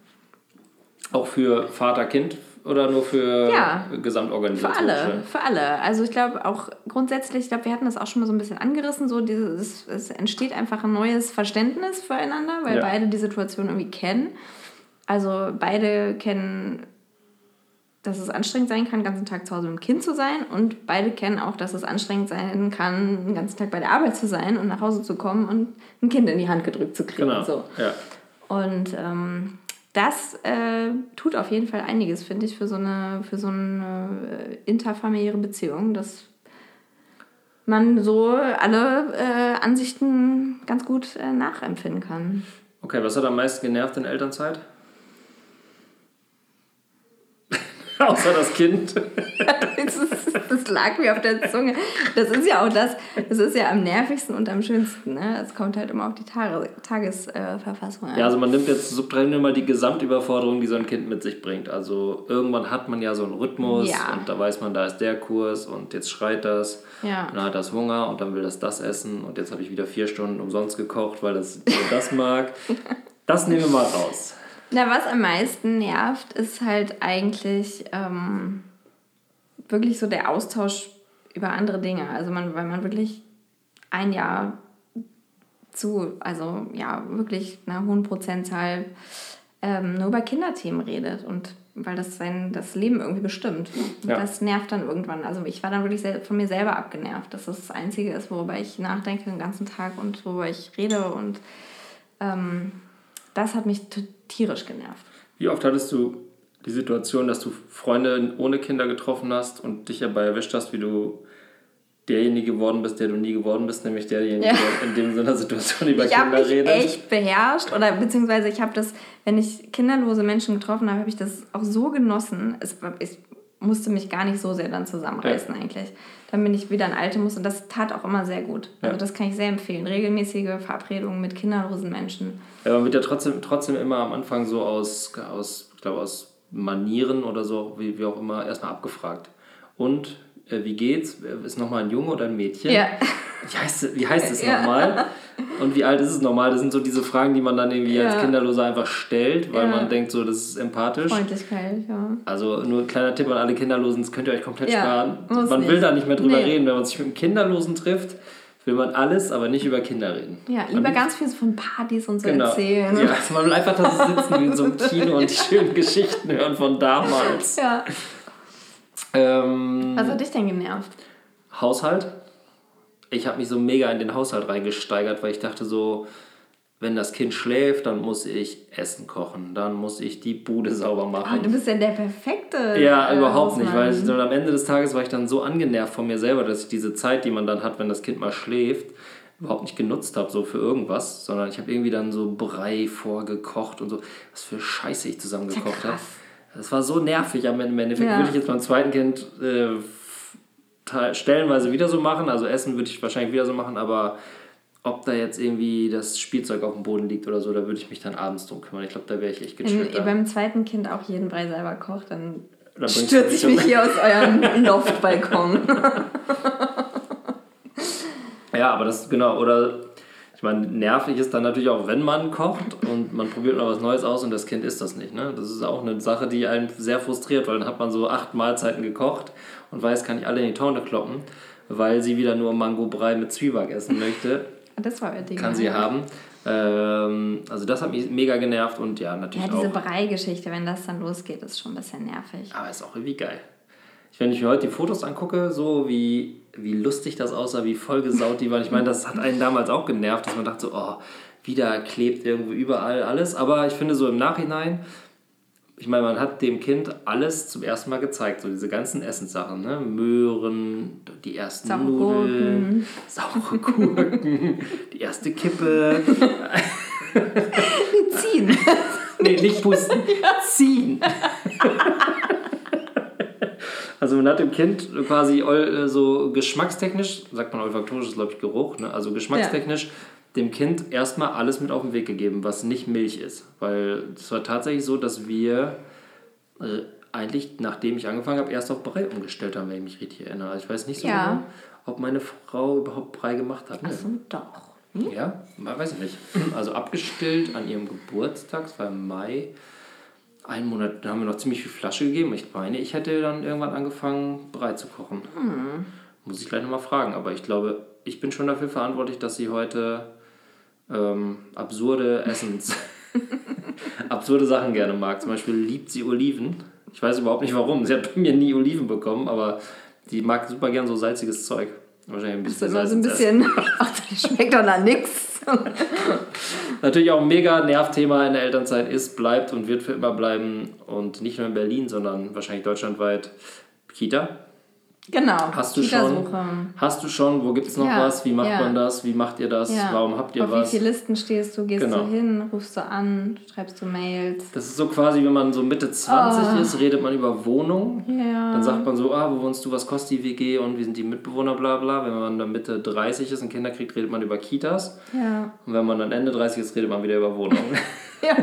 Auch für Vater-Kind oder nur für Ja. Für Gesamtorganisation? alle, für alle. Also ich glaube auch grundsätzlich, ich glaube, wir hatten das auch schon mal so ein bisschen angerissen, so dieses, es entsteht einfach ein neues Verständnis füreinander, weil Ja. beide die Situation irgendwie kennen. Also beide kennen, dass es anstrengend sein kann, den ganzen Tag zu Hause mit dem Kind zu sein und beide kennen auch, dass es anstrengend sein kann, den ganzen Tag bei der Arbeit zu sein und nach Hause zu kommen und ein Kind in die Hand gedrückt zu kriegen. Genau. So. Ja. Und ähm, das äh, tut auf jeden Fall einiges, finde ich, für so eine, für so eine äh, interfamiliäre Beziehung, dass man so alle äh, Ansichten ganz gut äh, nachempfinden kann. Okay, was hat am meisten genervt in Elternzeit? Außer das Kind. Das, ist, das lag mir auf der Zunge. Das ist ja auch das, das ist ja am nervigsten und am schönsten. Ne? Es kommt halt immer auf die Tage, Tagesverfassung an. Ja, also man nimmt jetzt subtrahieren wir mal die Gesamtüberforderung, die so ein Kind mit sich bringt. Also irgendwann hat man ja so einen Rhythmus Ja. und da weiß man, da ist der Kurs und jetzt schreit das. Ja. Und dann hat das Hunger und dann will das das essen und jetzt habe ich wieder vier Stunden umsonst gekocht, weil das das mag. Das nehmen wir mal raus. Na, was am meisten nervt, ist halt eigentlich ähm, wirklich so der Austausch über andere Dinge. Also man, weil man wirklich ein Jahr zu, also ja, wirklich einer hohen Prozentzahl ähm, nur über Kinderthemen redet und weil das sein das Leben irgendwie bestimmt. Und Ja. das nervt dann irgendwann. Also ich war dann wirklich von mir selber abgenervt, dass das das Einzige ist, worüber ich nachdenke den ganzen Tag und worüber ich rede und ähm, das hat mich tierisch genervt. Wie oft hattest du die Situation, dass du Freunde ohne Kinder getroffen hast und dich dabei erwischt hast, wie du derjenige geworden bist, der du nie geworden bist, nämlich derjenige, Ja. der in dem so einer Situation über Ich habe Kinder mich redet? echt beherrscht oder beziehungsweise ich habe das, wenn ich kinderlose Menschen getroffen habe, habe ich das auch so genossen. Es, ich musste mich gar nicht so sehr dann zusammenreißen eigentlich. Dann bin ich wieder ein alte Muss und das tat auch immer sehr gut. Also Ja. das kann ich sehr empfehlen. Regelmäßige Verabredungen mit kinderlosen Menschen. Ja, man wird ja trotzdem, trotzdem immer am Anfang so aus, aus ich glaube, aus Manieren oder so, wie, wie auch immer, erstmal abgefragt. Und äh, wie geht's? Ist nochmal ein Junge oder ein Mädchen? Ja. Wie heißt, wie heißt es Ja. nochmal? Und wie alt ist es nochmal? Das sind so diese Fragen, die man dann irgendwie als Ja. Kinderloser einfach stellt, weil Ja. man denkt, so, das ist empathisch. Freundlichkeit, ja. Also nur ein kleiner Tipp an alle Kinderlosen, das könnt ihr euch komplett sparen. Man nicht. will da nicht mehr drüber Nee. reden. Wenn man sich mit einem Kinderlosen trifft, will man alles, aber nicht über Kinder reden. Ja, Am lieber liebsten- ganz viel von Partys und so Genau. erzählen. Ja, also man will einfach da sitzen wie in so einem Kino und die schönen Geschichten hören von damals. Ja. Ähm, Was hat dich denn genervt? Haushalt. Ich habe mich so mega in den Haushalt reingesteigert, weil ich dachte so, wenn das Kind schläft, dann muss ich Essen kochen, dann muss ich die Bude sauber Oh, machen. du bist ja der perfekte. Ja, äh, überhaupt nicht, weil ich, am Ende des Tages war ich dann so angenervt von mir selber, dass ich diese Zeit, die man dann hat, wenn das Kind mal schläft, überhaupt nicht genutzt habe, so für irgendwas, sondern ich habe irgendwie dann so Brei vorgekocht und so, was für Scheiße ich zusammengekocht habe. Das war so nervig, aber im Endeffekt Ja. würde ich jetzt beim zweiten Kind äh, te- stellenweise wieder so machen, also Essen würde ich wahrscheinlich wieder so machen, aber ob da jetzt irgendwie das Spielzeug auf dem Boden liegt oder so, da würde ich mich dann abends drum kümmern. Ich glaube, da wäre ich echt Wenn gechillt. ihr beim zweiten Kind auch jeden Brei selber kocht, dann Dann stürze ich mich um. mich hier aus eurem Loftbalkon. Ja, aber das genau, oder ich meine, nervig ist dann natürlich auch, wenn man kocht und man probiert mal was Neues aus und das Kind isst das nicht. Ne? Das ist auch eine Sache, die einen sehr frustriert, weil dann hat man so acht Mahlzeiten gekocht und weiß, kann ich alle in die Tonne kloppen, weil sie wieder nur Mango-Brei mit Zwieback essen möchte. Das war euer Ding. Kann sie haben. Ähm, also das hat mich mega genervt und ja, Ja, natürlich diese auch. Brei-Geschichte, wenn das dann losgeht, ist schon ein bisschen nervig. Aber ist auch irgendwie geil. Ich, wenn ich mir heute die Fotos angucke, so wie, wie lustig das aussah, wie vollgesaut die waren. Ich meine, das hat einen damals auch genervt, dass man dachte so, oh, wieder klebt irgendwo überall alles. Aber ich finde so im Nachhinein, ich meine, man hat dem Kind alles zum ersten Mal gezeigt, so diese ganzen Essenssachen, ne? Möhren, die ersten Saure Nudeln, saure Gurken, die erste Kippe. Ziehen. Nee, nicht pusten, ziehen. Also man hat dem Kind quasi äh, so geschmackstechnisch, sagt man olfaktorisch, ist glaube ich Geruch, ne? also geschmackstechnisch ja. Dem Kind erstmal alles mit auf den Weg gegeben, was nicht Milch ist. Weil es war tatsächlich so, dass wir äh, eigentlich, nachdem ich angefangen habe, erst auf Brei umgestellt haben, wenn ich mich richtig erinnere. Also ich weiß nicht so ja. genau, ob meine Frau überhaupt Brei gemacht hat. Ne? Doch. Hm? Ja, weiß ich nicht. Also abgestillt an ihrem Geburtstag, es war im Mai. Einen Monat, da haben wir noch ziemlich viel Flasche gegeben. Ich meine, ich hätte dann irgendwann angefangen, Brei zu kochen. Mhm. Muss ich gleich nochmal fragen. Aber ich glaube, ich bin schon dafür verantwortlich, dass sie heute ähm, absurde Essens, absurde Sachen gerne mag. Zum Beispiel liebt sie Oliven. Ich weiß überhaupt nicht warum. Sie hat bei mir nie Oliven bekommen, aber die mag super gern so salziges Zeug. Wahrscheinlich ein bisschen. Also immer so ein bisschen. Ach, das schmeckt doch nach nichts. Natürlich auch ein mega Nervthema in der Elternzeit ist, bleibt und wird für immer bleiben. Und nicht nur in Berlin, sondern wahrscheinlich deutschlandweit Kita. Genau. Hast du schon? Hast du schon? Wo gibt es noch ja, was? Wie macht ja. man das? Wie macht ihr das? Ja. Warum habt ihr Auf was? Auf wie viele Listen stehst du? Gehst genau. du hin? Rufst du an? Schreibst du Mails? Das ist so quasi, wenn man so Mitte 20 oh. ist, redet man über Wohnung. Ja. Dann sagt man so, ah, wo wohnst du? Was kostet die WG? Und wie sind die Mitbewohner? Bla bla. Wenn man dann Mitte 30 ist und Kinder kriegt, redet man über Kitas. Ja. Und wenn man dann Ende 30 ist, redet man wieder über Wohnung. ja.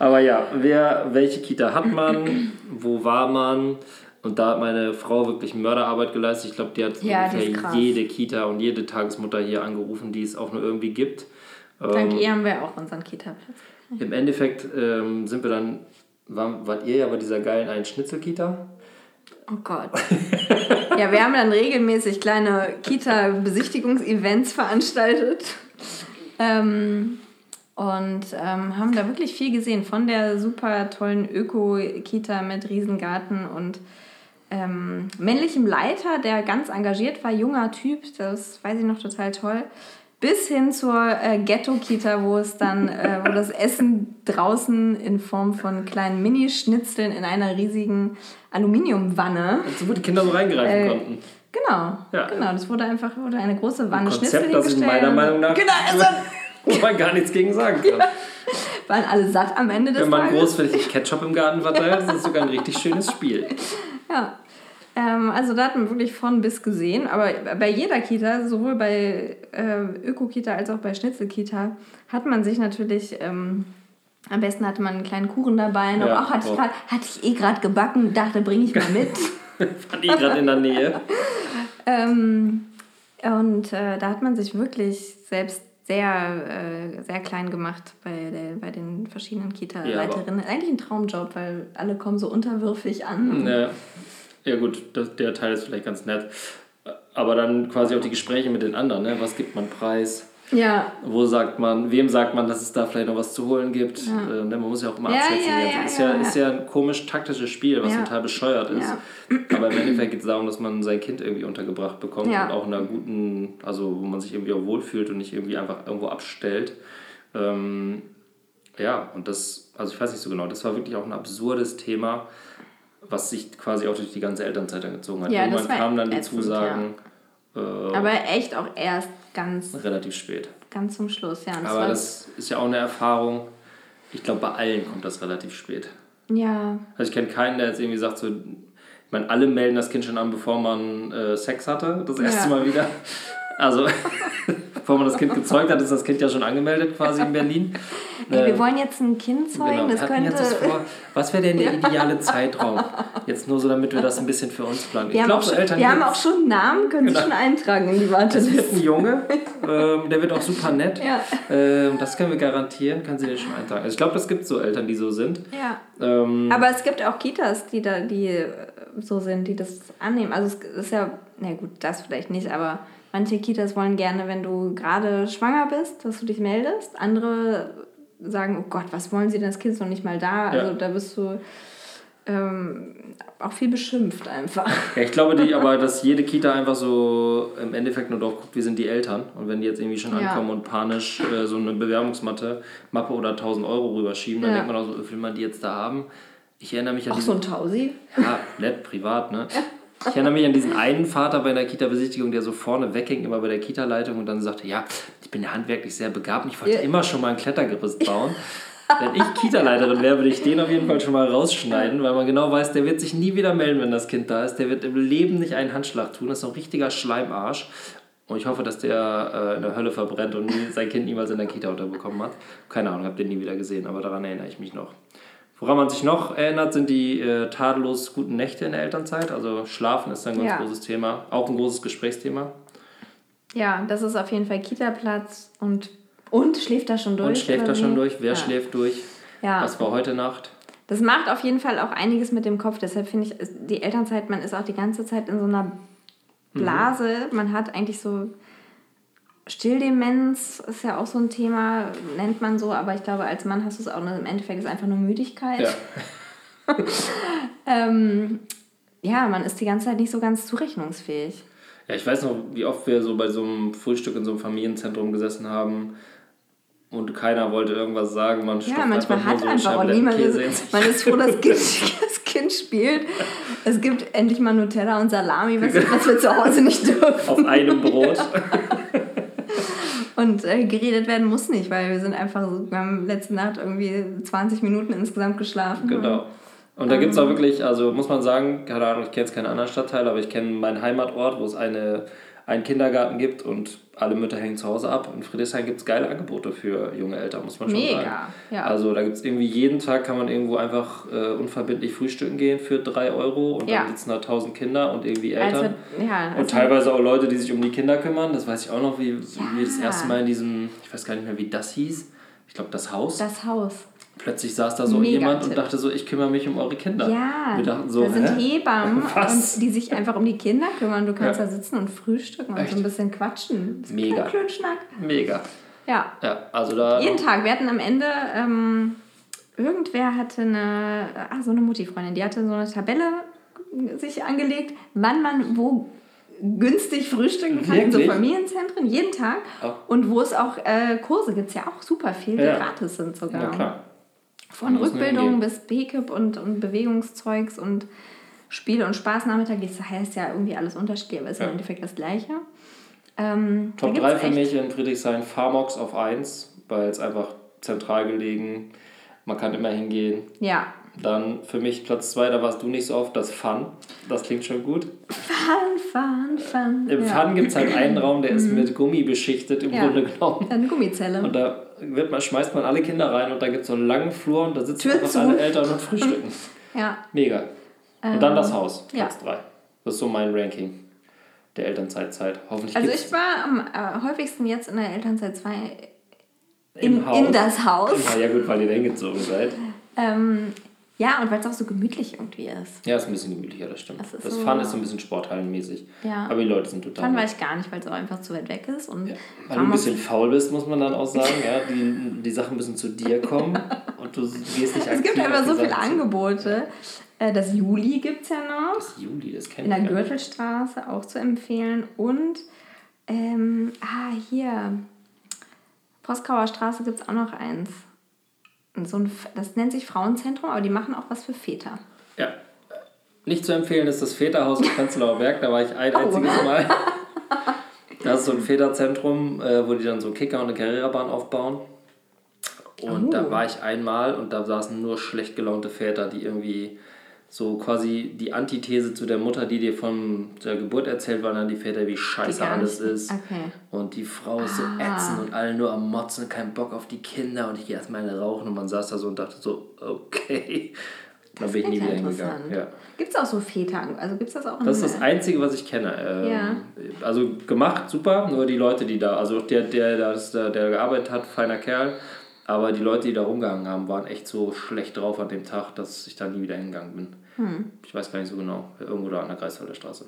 Aber ja, wer, welche Kita hat man? Wo war man? Und da hat meine Frau wirklich Mörderarbeit geleistet. Ich glaube, die hat ja, ungefähr jede Kita und jede Tagesmutter hier angerufen, die es auch nur irgendwie gibt. Dank ähm, ihr haben wir auch unseren Kita-Platz. Im Endeffekt ähm, sind wir dann, war, wart ihr ja bei dieser geilen einen Schnitzel-Kita? Oh Gott. ja, wir haben dann regelmäßig kleine Kita-Besichtigungsevents veranstaltet. Ähm, und ähm, haben da wirklich viel gesehen von der super tollen Öko-Kita mit Riesengarten und ähm, männlichem Leiter, der ganz engagiert war, junger Typ, das weiß ich noch total toll, bis hin zur äh, Ghetto-Kita, wo es dann, äh, wo das Essen draußen in Form von kleinen Mini-Schnitzeln in einer riesigen Aluminiumwanne. Also wo die Kinder so reingreifen äh, konnten. Genau, ja. genau. Das wurde einfach wurde eine große Wanne Ein Konzept, Schnitzel das ich meiner Meinung nach genau, also, wo man gar nichts gegen sagen kann. Ja. Waren alle satt am Ende des Wenn man Tages. großflächig Ketchup im Garten verteilt, ist das sogar ein richtig schönes Spiel. Ja, ähm, also da hat man wirklich von bis gesehen. Aber bei jeder Kita, sowohl bei äh, Öko-Kita als auch bei Schnitzel-Kita, hat man sich natürlich... Ähm, am besten hatte man einen kleinen Kuchen dabei. Und ja, auch hatte, oh. ich grad, hatte ich eh gerade gebacken, dachte, bringe ich mal mit. Fand ich gerade in der Nähe. ähm, und äh, da hat man sich wirklich selbst sehr, äh, sehr klein gemacht bei, der, bei den verschiedenen Kita-Leiterinnen. Ja, Eigentlich ein Traumjob, weil alle kommen so unterwürfig an. Ja. Ja gut, das, der Teil ist vielleicht ganz nett. Aber dann quasi auch die Gespräche mit den anderen, ne? Was gibt man preis? Ja. Wo sagt man, wem sagt man, dass es da vielleicht noch was zu holen gibt? Ja. Äh, ne? Man muss ja auch immer. Ja, ja, ist, ja, ist ja ein komisch taktisches Spiel, was total bescheuert ist. Aber im Endeffekt geht es darum, dass man sein Kind irgendwie untergebracht bekommt und auch in einer guten, also wo man sich irgendwie auch wohlfühlt und nicht irgendwie einfach irgendwo abstellt. Ähm, ja, und das, also ich weiß nicht so genau, das war wirklich auch ein absurdes Thema was sich quasi auch durch die ganze Elternzeit dann gezogen hat. Ja, Irgendwann kamen dann die ätzend, Zusagen. Äh, Aber echt auch erst ganz. Relativ spät. Ganz zum Schluss, ja. Aber das ist ja auch eine Erfahrung. Ich glaube, bei allen kommt das relativ spät. Ja. Also ich kenne keinen, der jetzt irgendwie sagt, so, ich meine, alle melden das Kind schon an, bevor man äh, Sex hatte, das erste ja. Mal wieder. Also, bevor man das Kind gezeugt hat, ist das Kind ja schon angemeldet quasi in Berlin. Ey, wir äh, wollen jetzt ein Kind zeugen, genau, das könnte... Das vor. Was wäre denn der ideale Zeitraum? Jetzt nur so, damit wir das ein bisschen für uns planen. Wir, ich glaub, so Eltern wir haben auch schon einen Namen, können genau. Sie schon eintragen in die Warteliste. Es wird ein Junge, ähm, der wird auch super nett. Ja. Ähm, das können wir garantieren, können Sie den schon eintragen. Also ich glaube, es gibt so Eltern, die so sind. Ja. Ähm, Aber es gibt auch Kitas, die, da, die so sind, die das annehmen. Also es ist ja, na gut, das vielleicht nicht, aber Manche Kitas wollen gerne, wenn du gerade schwanger bist, dass du dich meldest. Andere sagen, oh Gott, was wollen sie denn, das Kind ist noch nicht mal da. Also ja. da bist du ähm, auch viel beschimpft einfach. Ja, ich glaube die, aber, dass jede Kita einfach so im Endeffekt nur drauf guckt, wie sind die Eltern. Und wenn die jetzt irgendwie schon ankommen ja. und panisch äh, so eine Bewerbungsmatte, Mappe oder 1000 Euro rüberschieben, dann ja. denkt man auch so, will man die jetzt da haben? Ich erinnere mich an Auch so ein Tausi? Ja, nett, privat, ne? Ich erinnere mich an diesen einen Vater bei einer Kita-Besichtigung, der so vorne weghing, immer bei der Kita-Leitung und dann sagte, ja, ich bin ja handwerklich sehr begabt und ich wollte ja. immer schon mal ein Klettergerüst bauen. Wenn ich Kita-Leiterin wäre, würde ich den auf jeden Fall schon mal rausschneiden, weil man genau weiß, der wird sich nie wieder melden, wenn das Kind da ist. Der wird im Leben nicht einen Handschlag tun. Das ist ein richtiger Schleimarsch. Und ich hoffe, dass der äh, in der Hölle verbrennt und nie, sein Kind niemals in der Kita unterbekommen hat. Keine Ahnung, habe den nie wieder gesehen, aber daran erinnere ich mich noch. Woran man sich noch erinnert, sind die äh, tadellos guten Nächte in der Elternzeit. Also Schlafen ist ein ganz Ja. großes Thema, auch ein großes Gesprächsthema. Ja, das ist auf jeden Fall Kita-Platz und, und schläft da schon durch. Und schläft da schon durch? Wer ja. schläft durch? Ja. Was war heute Nacht? Das macht auf jeden Fall auch einiges mit dem Kopf. Deshalb finde ich, ist die Elternzeit, man ist auch die ganze Zeit in so einer Blase. Man hat eigentlich so Stilldemenz, ist ja auch so ein Thema, nennt man so, aber ich glaube, als Mann hast du es auch, nur- im Endeffekt ist es einfach nur Müdigkeit. Ja. Ähm, ja, man ist die ganze Zeit nicht so ganz zurechnungsfähig. Ja, ich weiß noch, wie oft wir so bei so einem Frühstück in so einem Familienzentrum gesessen haben und keiner wollte irgendwas sagen. Man Ja, manchmal hat so einfach auch niemand. Man ist froh, dass kind, das Kind spielt. Es gibt endlich mal Nutella und Salami, was, was wir zu Hause nicht dürfen. auf einem Brot. Und äh, geredet werden muss nicht, weil wir sind einfach so, wir haben letzte Nacht irgendwie 20 Minuten insgesamt geschlafen. Genau. Und da gibt es auch wirklich, also muss man sagen, keine Ahnung, ich kenne jetzt keinen anderen Stadtteil, aber ich kenne meinen Heimatort, wo es eine, einen Kindergarten gibt und alle Mütter hängen zu Hause ab. In Friedrichshain gibt es geile Angebote für junge Eltern, muss man schon Mega, sagen. ja. Also da gibt es irgendwie jeden Tag kann man irgendwo einfach äh, unverbindlich frühstücken gehen für 3 Euro und Ja. dann sitzen da 1000 Kinder und irgendwie Eltern. wir, ja, Und als wir- teilweise auch Leute, die sich um die Kinder kümmern. Das weiß ich auch noch, wie, wie das erste Mal in diesem, ich weiß gar nicht mehr, wie das hieß. Ich glaube, das Haus. das Haus. Plötzlich saß da so Mega jemand und Tipp. dachte so, ich kümmere mich um eure Kinder. Ja, Wir dachten so, da sind hä? Hebammen, und die sich einfach um die Kinder kümmern. Du kannst Ja. da sitzen und frühstücken und Echt? so ein bisschen quatschen. Mega. Klönschnack. Mega. Ja, Ja, also da. jeden Tag. Wir hatten am Ende, ähm, irgendwer hatte eine, ah, so eine Mutti-Freundin, die hatte so eine Tabelle sich angelegt, wann man wo günstig frühstücken kann in so Wirklich? Familienzentren, jeden Tag. Oh. Und wo es auch äh, Kurse gibt, es ja auch super viel, die Ja. gratis sind sogar. Na klar. Von Rückbildung bis BKIP und, und Bewegungszeugs und Spiele- und Spaßnachmittag. Das heißt ja irgendwie alles unterschiedlich, aber ist Ja. im Endeffekt das Gleiche. Ähm, Top gibt's 3 für mich in Friedrichshain Farmox auf 1, weil es einfach zentral gelegen. Man kann immer hingehen. Ja, Dann für mich Platz 2, da warst du nicht so oft, das Fun. Das klingt schon gut. Fun, Fun, Fun. Im ja. Mhm. Fun gibt es halt einen Raum, der ist mit Gummi beschichtet, im Ja. Grunde genommen. Eine Gummizelle. Und da wird man, schmeißt man alle Kinder rein und da gibt es so einen langen Flur und da sitzen Tür einfach alle Eltern und frühstücken. ja, Mega. Und dann das Haus, ja. Platz 3. Das ist so mein Ranking der Elternzeitzeit. Hoffentlich also ich war am äh, häufigsten jetzt in der Elternzeit 2 im in, Haus. in das Haus. Ah, ja gut, weil ihr da hingezogen seid. Ähm, ja, und weil es auch so gemütlich irgendwie ist. Ja, ist ein bisschen gemütlicher, das stimmt. Das Das, ist so- Fun ist so ein bisschen sporthallenmäßig. Ja. Aber die Leute sind total nett. war ich gar nicht, weil es auch einfach zu weit weg ist. Und Weil du ein bisschen faul bist, muss man dann auch sagen. Ja, die, die Sachen müssen zu dir kommen und du gehst nicht es gibt einfach auf so viele. Angebote. Äh, Das Juli gibt es ja noch. Das Juli, das kenn In ich der gar nicht. Gürtelstraße auch zu empfehlen. Und, ähm, ah, hier, Poskauer Straße gibt es auch noch eins. So ein, das nennt sich Frauenzentrum, aber die machen auch was für Väter. Ja. Nicht zu empfehlen ist das Väterhaus im Prenzlauer Berg. Da war ich ein Oh. einziges Mal. Das ist so ein Väterzentrum, äh, wo die dann so Kicker und eine Carrera-Bahn aufbauen. Und Oh. da war ich einmal und da saßen nur schlecht gelaunte Väter, die irgendwie so quasi die Antithese zu der Mutter, die dir von der Geburt erzählt, waren dann die Väter, wie scheiße alles ist. okay. Und die Frau ist so Ah. ätzend und alle nur am Motzen, keinen Bock auf die Kinder und ich gehe erstmal eine rauchen und man saß da so und dachte so, okay. Dann bin ich nie wieder hingegangen. Ja. Gibt es auch so Väter? Also gibt es das auch Das ist das Einzige, was ich kenne. Ähm, Ja. Also gemacht, super, nur die Leute, die da, also der, der, der, der, der gearbeitet hat, feiner Kerl, aber die Leute, die da rumgehangen haben, waren echt so schlecht drauf an dem Tag, dass ich da nie wieder hingegangen bin. Hm. Ich weiß gar nicht so genau, irgendwo da an der Greifswalder Straße.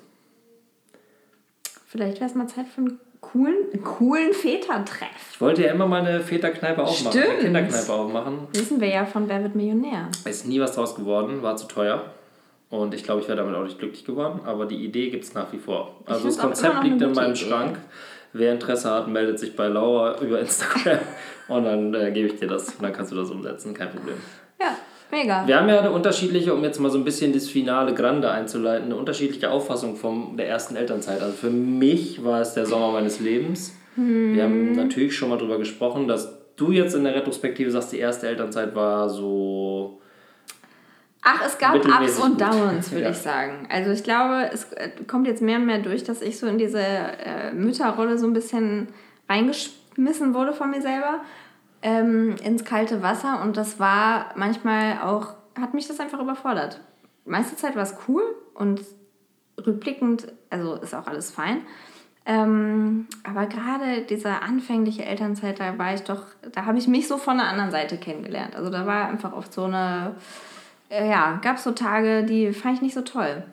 Vielleicht wäre es mal Zeit für einen coolen, coolen Vätertreff. Ich wollte ja immer mal eine Väterkneipe aufmachen, Stimmt. eine Kinderkneipe aufmachen. Wissen wir ja von Wer wird Millionär. Ist nie was draus geworden, war zu teuer. Und ich glaube, ich wäre damit auch nicht glücklich geworden. Aber die Idee gibt es nach wie vor. Also das Konzept liegt in meinem Idee. Schrank. Wer Interesse hat, meldet sich bei Laura über Instagram. Und dann äh, gebe ich dir das. Und dann kannst du das umsetzen, kein Problem. Mega. Wir haben ja eine unterschiedliche, um jetzt mal so ein bisschen das Finale Grande einzuleiten, eine unterschiedliche Auffassung von der ersten Elternzeit. Also für mich war es der Sommer meines Lebens. Wir haben natürlich schon mal darüber gesprochen, dass du jetzt in der Retrospektive sagst, die erste Elternzeit war so. Ach, es gab Ups und. Downs, würde Ja. ich sagen. Also ich glaube, es äh, kommt jetzt mehr und mehr durch, dass ich so in diese äh, Mütterrolle so ein bisschen reingeschmissen wurde von mir selber ähm, ins kalte Wasser und das war manchmal auch, hat mich das einfach überfordert. Meiste Zeit war es cool und rückblickend, also ist auch alles fein. Ähm, aber gerade diese anfängliche Elternzeit, da war ich doch, da habe ich mich so von der anderen Seite kennengelernt. Also da war einfach oft so eine, äh, ja, gab es so Tage, die fand ich nicht so toll.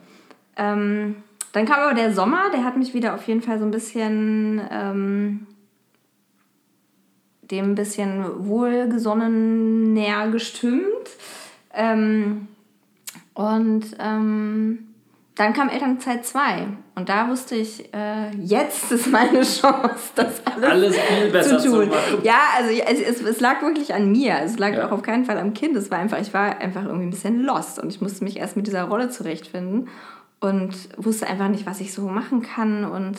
Ähm, dann kam aber der Sommer, der hat mich wieder auf jeden Fall so ein bisschen ähm, dem ein bisschen wohlgesonnen näher gestimmt. Ähm, und ähm, dann kam Elternzeit 2 und da wusste ich, äh, jetzt ist meine Chance, das alles, Alles viel besser zu zu tun. machen. ja, also es, es, es lag wirklich an mir. Es lag Ja. auch auf keinen Fall am Kind. Es war einfach, ich war einfach irgendwie ein bisschen lost und ich musste mich erst mit dieser Rolle zurechtfinden und wusste einfach nicht, was ich so machen kann. Und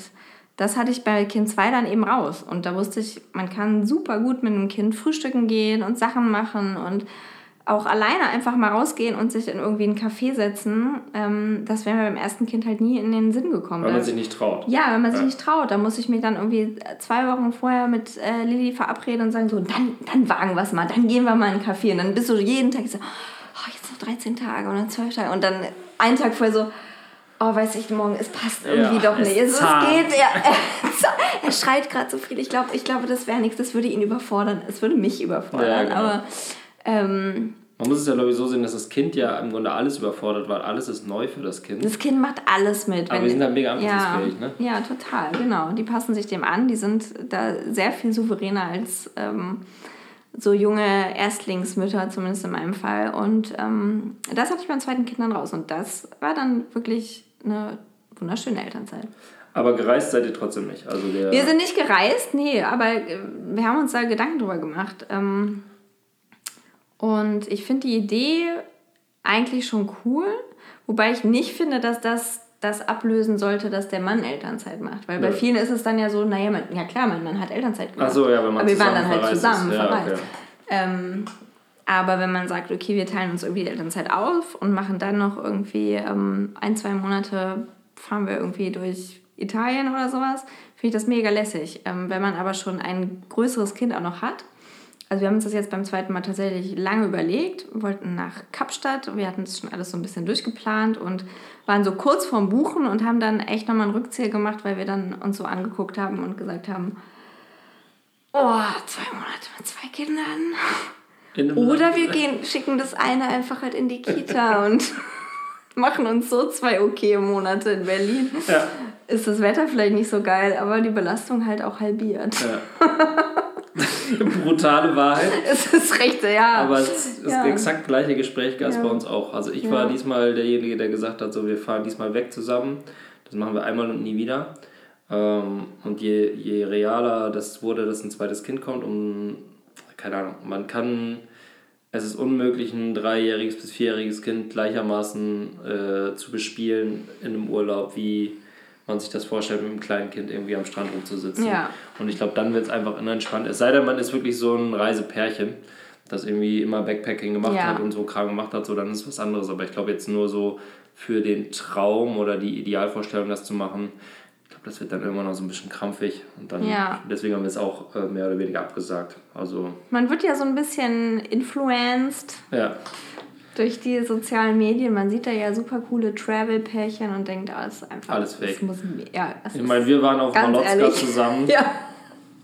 das hatte ich bei Kind 2 dann eben raus. Und da wusste ich, man kann super gut mit einem Kind frühstücken gehen und Sachen machen und auch alleine einfach mal rausgehen und sich in irgendwie einen Café setzen. Ähm, das wäre mir beim ersten Kind halt nie in den Sinn gekommen. Weil man Da- sich nicht traut. ja, wenn man sich Ja. nicht traut, dann muss ich mich dann irgendwie zwei Wochen vorher mit äh, Lilly verabreden und sagen so, dann, dann wagen wir es mal, dann gehen wir mal in einen Café. Und dann bist du jeden Tag so, oh, jetzt noch 13 Tage oder 12 Tage. Und dann einen Tag vorher so, oh, weiß ich, morgen, es passt irgendwie Ja, doch nicht. Es, es geht, ja, er, er schreit gerade so viel. Ich glaube, ich glaube, das wäre nichts, das würde ihn überfordern. Es würde mich überfordern. Ja, genau. Aber ähm, Man muss es ja, glaube ich, so sehen, dass das Kind ja im Grunde alles überfordert, weil alles ist neu für das Kind. Das Kind macht alles mit. Aber die sind halt mega anpassungsfähig, ja, ne? Ja, total, genau. Die passen sich dem an. Die sind da sehr viel souveräner als ähm, so junge Erstlingsmütter, zumindest in meinem Fall. Und ähm, das hatte ich beim zweiten Kind dann raus. Und das war dann wirklich eine wunderschöne Elternzeit. Aber gereist seid ihr trotzdem nicht. Also Wir sind nicht gereist, nee, aber äh, wir haben uns da Gedanken drüber gemacht. Ähm, und ich finde die Idee eigentlich schon cool, wobei ich nicht finde, dass das das ablösen sollte, dass der Mann Elternzeit macht. Weil bei Ja. vielen ist es dann ja so, naja, man, ja klar, mein Mann hat Elternzeit gemacht. Ach so, ja, wenn man aber wir waren dann halt zusammen ist. Ja, verreist. okay. Ähm, aber wenn man sagt, okay, wir teilen uns irgendwie die Elternzeit auf und machen dann noch irgendwie ähm, ein, zwei Monate, fahren wir irgendwie durch Italien oder sowas, finde ich das mega lässig. Ähm, wenn man aber schon ein größeres Kind auch noch hat, also wir haben uns das jetzt beim zweiten Mal tatsächlich lange überlegt, wollten nach Kapstadt, wir hatten das schon alles so ein bisschen durchgeplant und waren so kurz vorm Buchen und haben dann echt nochmal einen Rückzähl gemacht, weil wir dann uns so angeguckt haben und gesagt haben, oh, zwei Monate mit zwei Kindern. Oder wir gehen, schicken das eine einfach halt in die Kita und machen uns so zwei okay Monate in Berlin. Ja. Ist das Wetter vielleicht nicht so geil, aber die Belastung halt auch halbiert. ja. Brutale Wahrheit. Es ist recht, ja. Aber es ist Ja. exakt gleiche Gespräch gab es Ja. bei uns auch. Also ich war diesmal derjenige, der gesagt hat, so wir fahren diesmal weg zusammen. Das machen wir einmal und nie wieder. Ähm, und je, je realer das wurde, dass ein zweites Kind kommt, um, keine Ahnung, man kann, es ist unmöglich, ein dreijähriges bis vierjähriges Kind gleichermaßen äh, zu bespielen in einem Urlaub, wie man sich das vorstellt, mit einem kleinen Kind irgendwie am Strand rumzusitzen. Ja. Und ich glaube, dann wird es einfach entspannt. Es sei denn, man ist wirklich so ein Reisepärchen, das irgendwie immer Backpacking gemacht Ja. hat und so Kram gemacht hat, so dann ist es was anderes. Aber ich glaube jetzt nur so für den Traum oder die Idealvorstellung, das zu machen, das wird dann irgendwann noch so ein bisschen krampfig. Und dann Ja. deswegen haben wir es auch äh, mehr oder weniger abgesagt. Also, Man wird ja so ein bisschen influenced ja. durch die sozialen Medien. Man sieht da ja super coole Travel-Pärchen und denkt, ah, das ist einfach. Alles fake. Das muss, ja, Ich meine, wir waren auf Malotska zusammen Ja.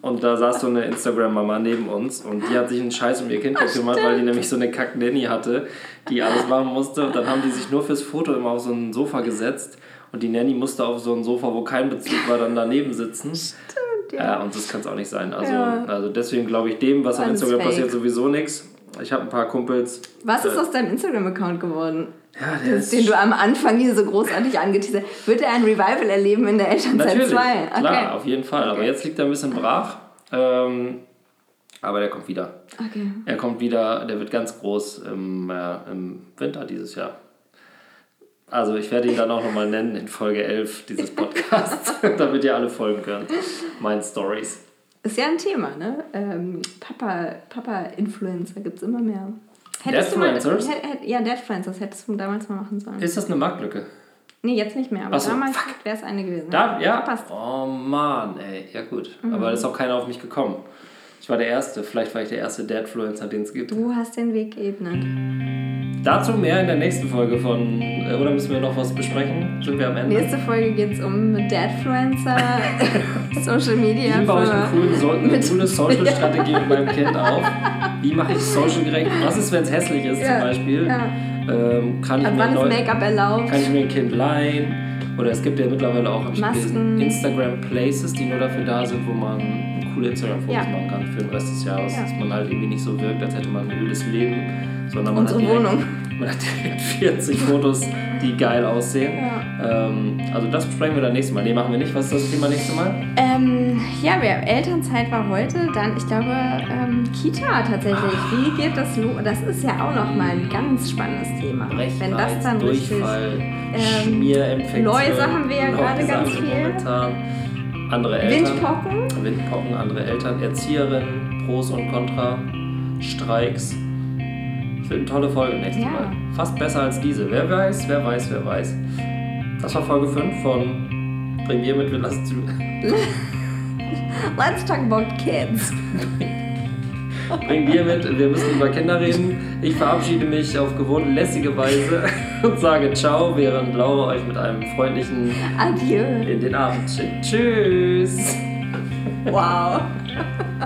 und da saß so eine Instagram-Mama neben uns und die hat sich einen Scheiß um ihr Kind gekümmert, weil die nämlich so eine Kack-Nanny hatte, die alles machen musste. Und dann haben die sich nur fürs Foto immer auf so ein Sofa gesetzt und die Nanny musste auf so ein Sofa, wo kein Bezug war, dann daneben sitzen. Stimmt, ja. Ja, und das kann es auch nicht sein. Also, Ja. also deswegen glaube ich dem, was auf Alles Instagram fake. passiert, sowieso nichts. Ich habe ein paar Kumpels. Was ist äh, aus deinem Instagram-Account geworden? Ja, der Das, ist den du am Anfang hier so großartig angeteasert Wird er ein Revival erleben in der Elternzeit Natürlich, 2? klar, auf jeden Fall. Aber Okay. jetzt liegt er ein bisschen brach. Ähm, aber der kommt wieder. Okay. Er kommt wieder, der wird ganz groß im, äh, im Winter dieses Jahr. Also ich werde ihn dann auch nochmal nennen in Folge 11 dieses Podcasts, damit ihr alle folgen könnt. Meinen Stories. Ist ja ein Thema, ne? Ähm, Papa, Papa-Influencer gibt es immer mehr. Hättest Deadfluencers? Du mal, hätt, hätt, ja, Deadfluencers hättest du damals mal machen sollen. Ist das eine Marktlücke? Nee, jetzt nicht mehr, aber so, damals wäre es eine gewesen. Da, ja. Verpasst. Oh Mann, ey. Ja gut. Mhm. Aber da ist auch keiner auf mich gekommen. Ich war der Erste. Vielleicht war ich der erste Deadfluencer, den es gibt. Du hast den Weg geebnet. Dazu mehr in der nächsten Folge von... äh, Oder müssen wir noch was besprechen? Sind wir am Ende? Nächste Folge geht es um Deadfluencer, Social Media. Wie baue ich eine, coole, so, eine coole Social-Strategie mit meinem Kind auf? Wie mache ich social gerecht? Was ist, wenn es hässlich ist Ja, zum Beispiel? ja. Ähm, kann, ich mir erlaubt? kann ich mir ein Kind leihen? Oder es gibt ja mittlerweile auch, habe ich Masken. gelesen, Instagram Places, die nur dafür da sind, wo man coole Instagram-Fotos Ja. machen kann für den Rest des Jahres. Ja. Dass man halt irgendwie nicht so wirkt, als hätte man ein ödes Leben, sondern man Unsere hat, direkt, Wohnung. man hat direkt 40 Fotos, die geil aussehen. Ja. Ähm, also das besprechen wir dann nächstes Mal. Nee, machen wir nicht. Was ist das Thema nächstes Mal? Ähm, ja, wir, Elternzeit war heute, dann, ich glaube, ähm, Kita tatsächlich. Wie geht das los? Das ist ja auch nochmal ein ganz spannendes Thema. Wenn das dann richtig. Durchfall, ähm, Schmierinfektion. Läuse haben wir ja gerade ganz viel. Momentan. Andere Eltern. Windpocken? Windpocken, andere Eltern, Erzieherinnen, Pros und Contra, Streiks. Das wird eine tolle Folge nächstes Ja. Mal. Fast besser als diese. Wer weiß, wer weiß, wer weiß. Das war Folge 5 von Bring wir mit, wir lassen zu. Let's talk about kids. Bring wir mit, wir müssen über Kinder reden. Ich verabschiede mich auf gewohnt lässige Weise und sage Ciao, während Laura euch mit einem freundlichen Adieu. in den Abend schickt. Tschüss! Wow.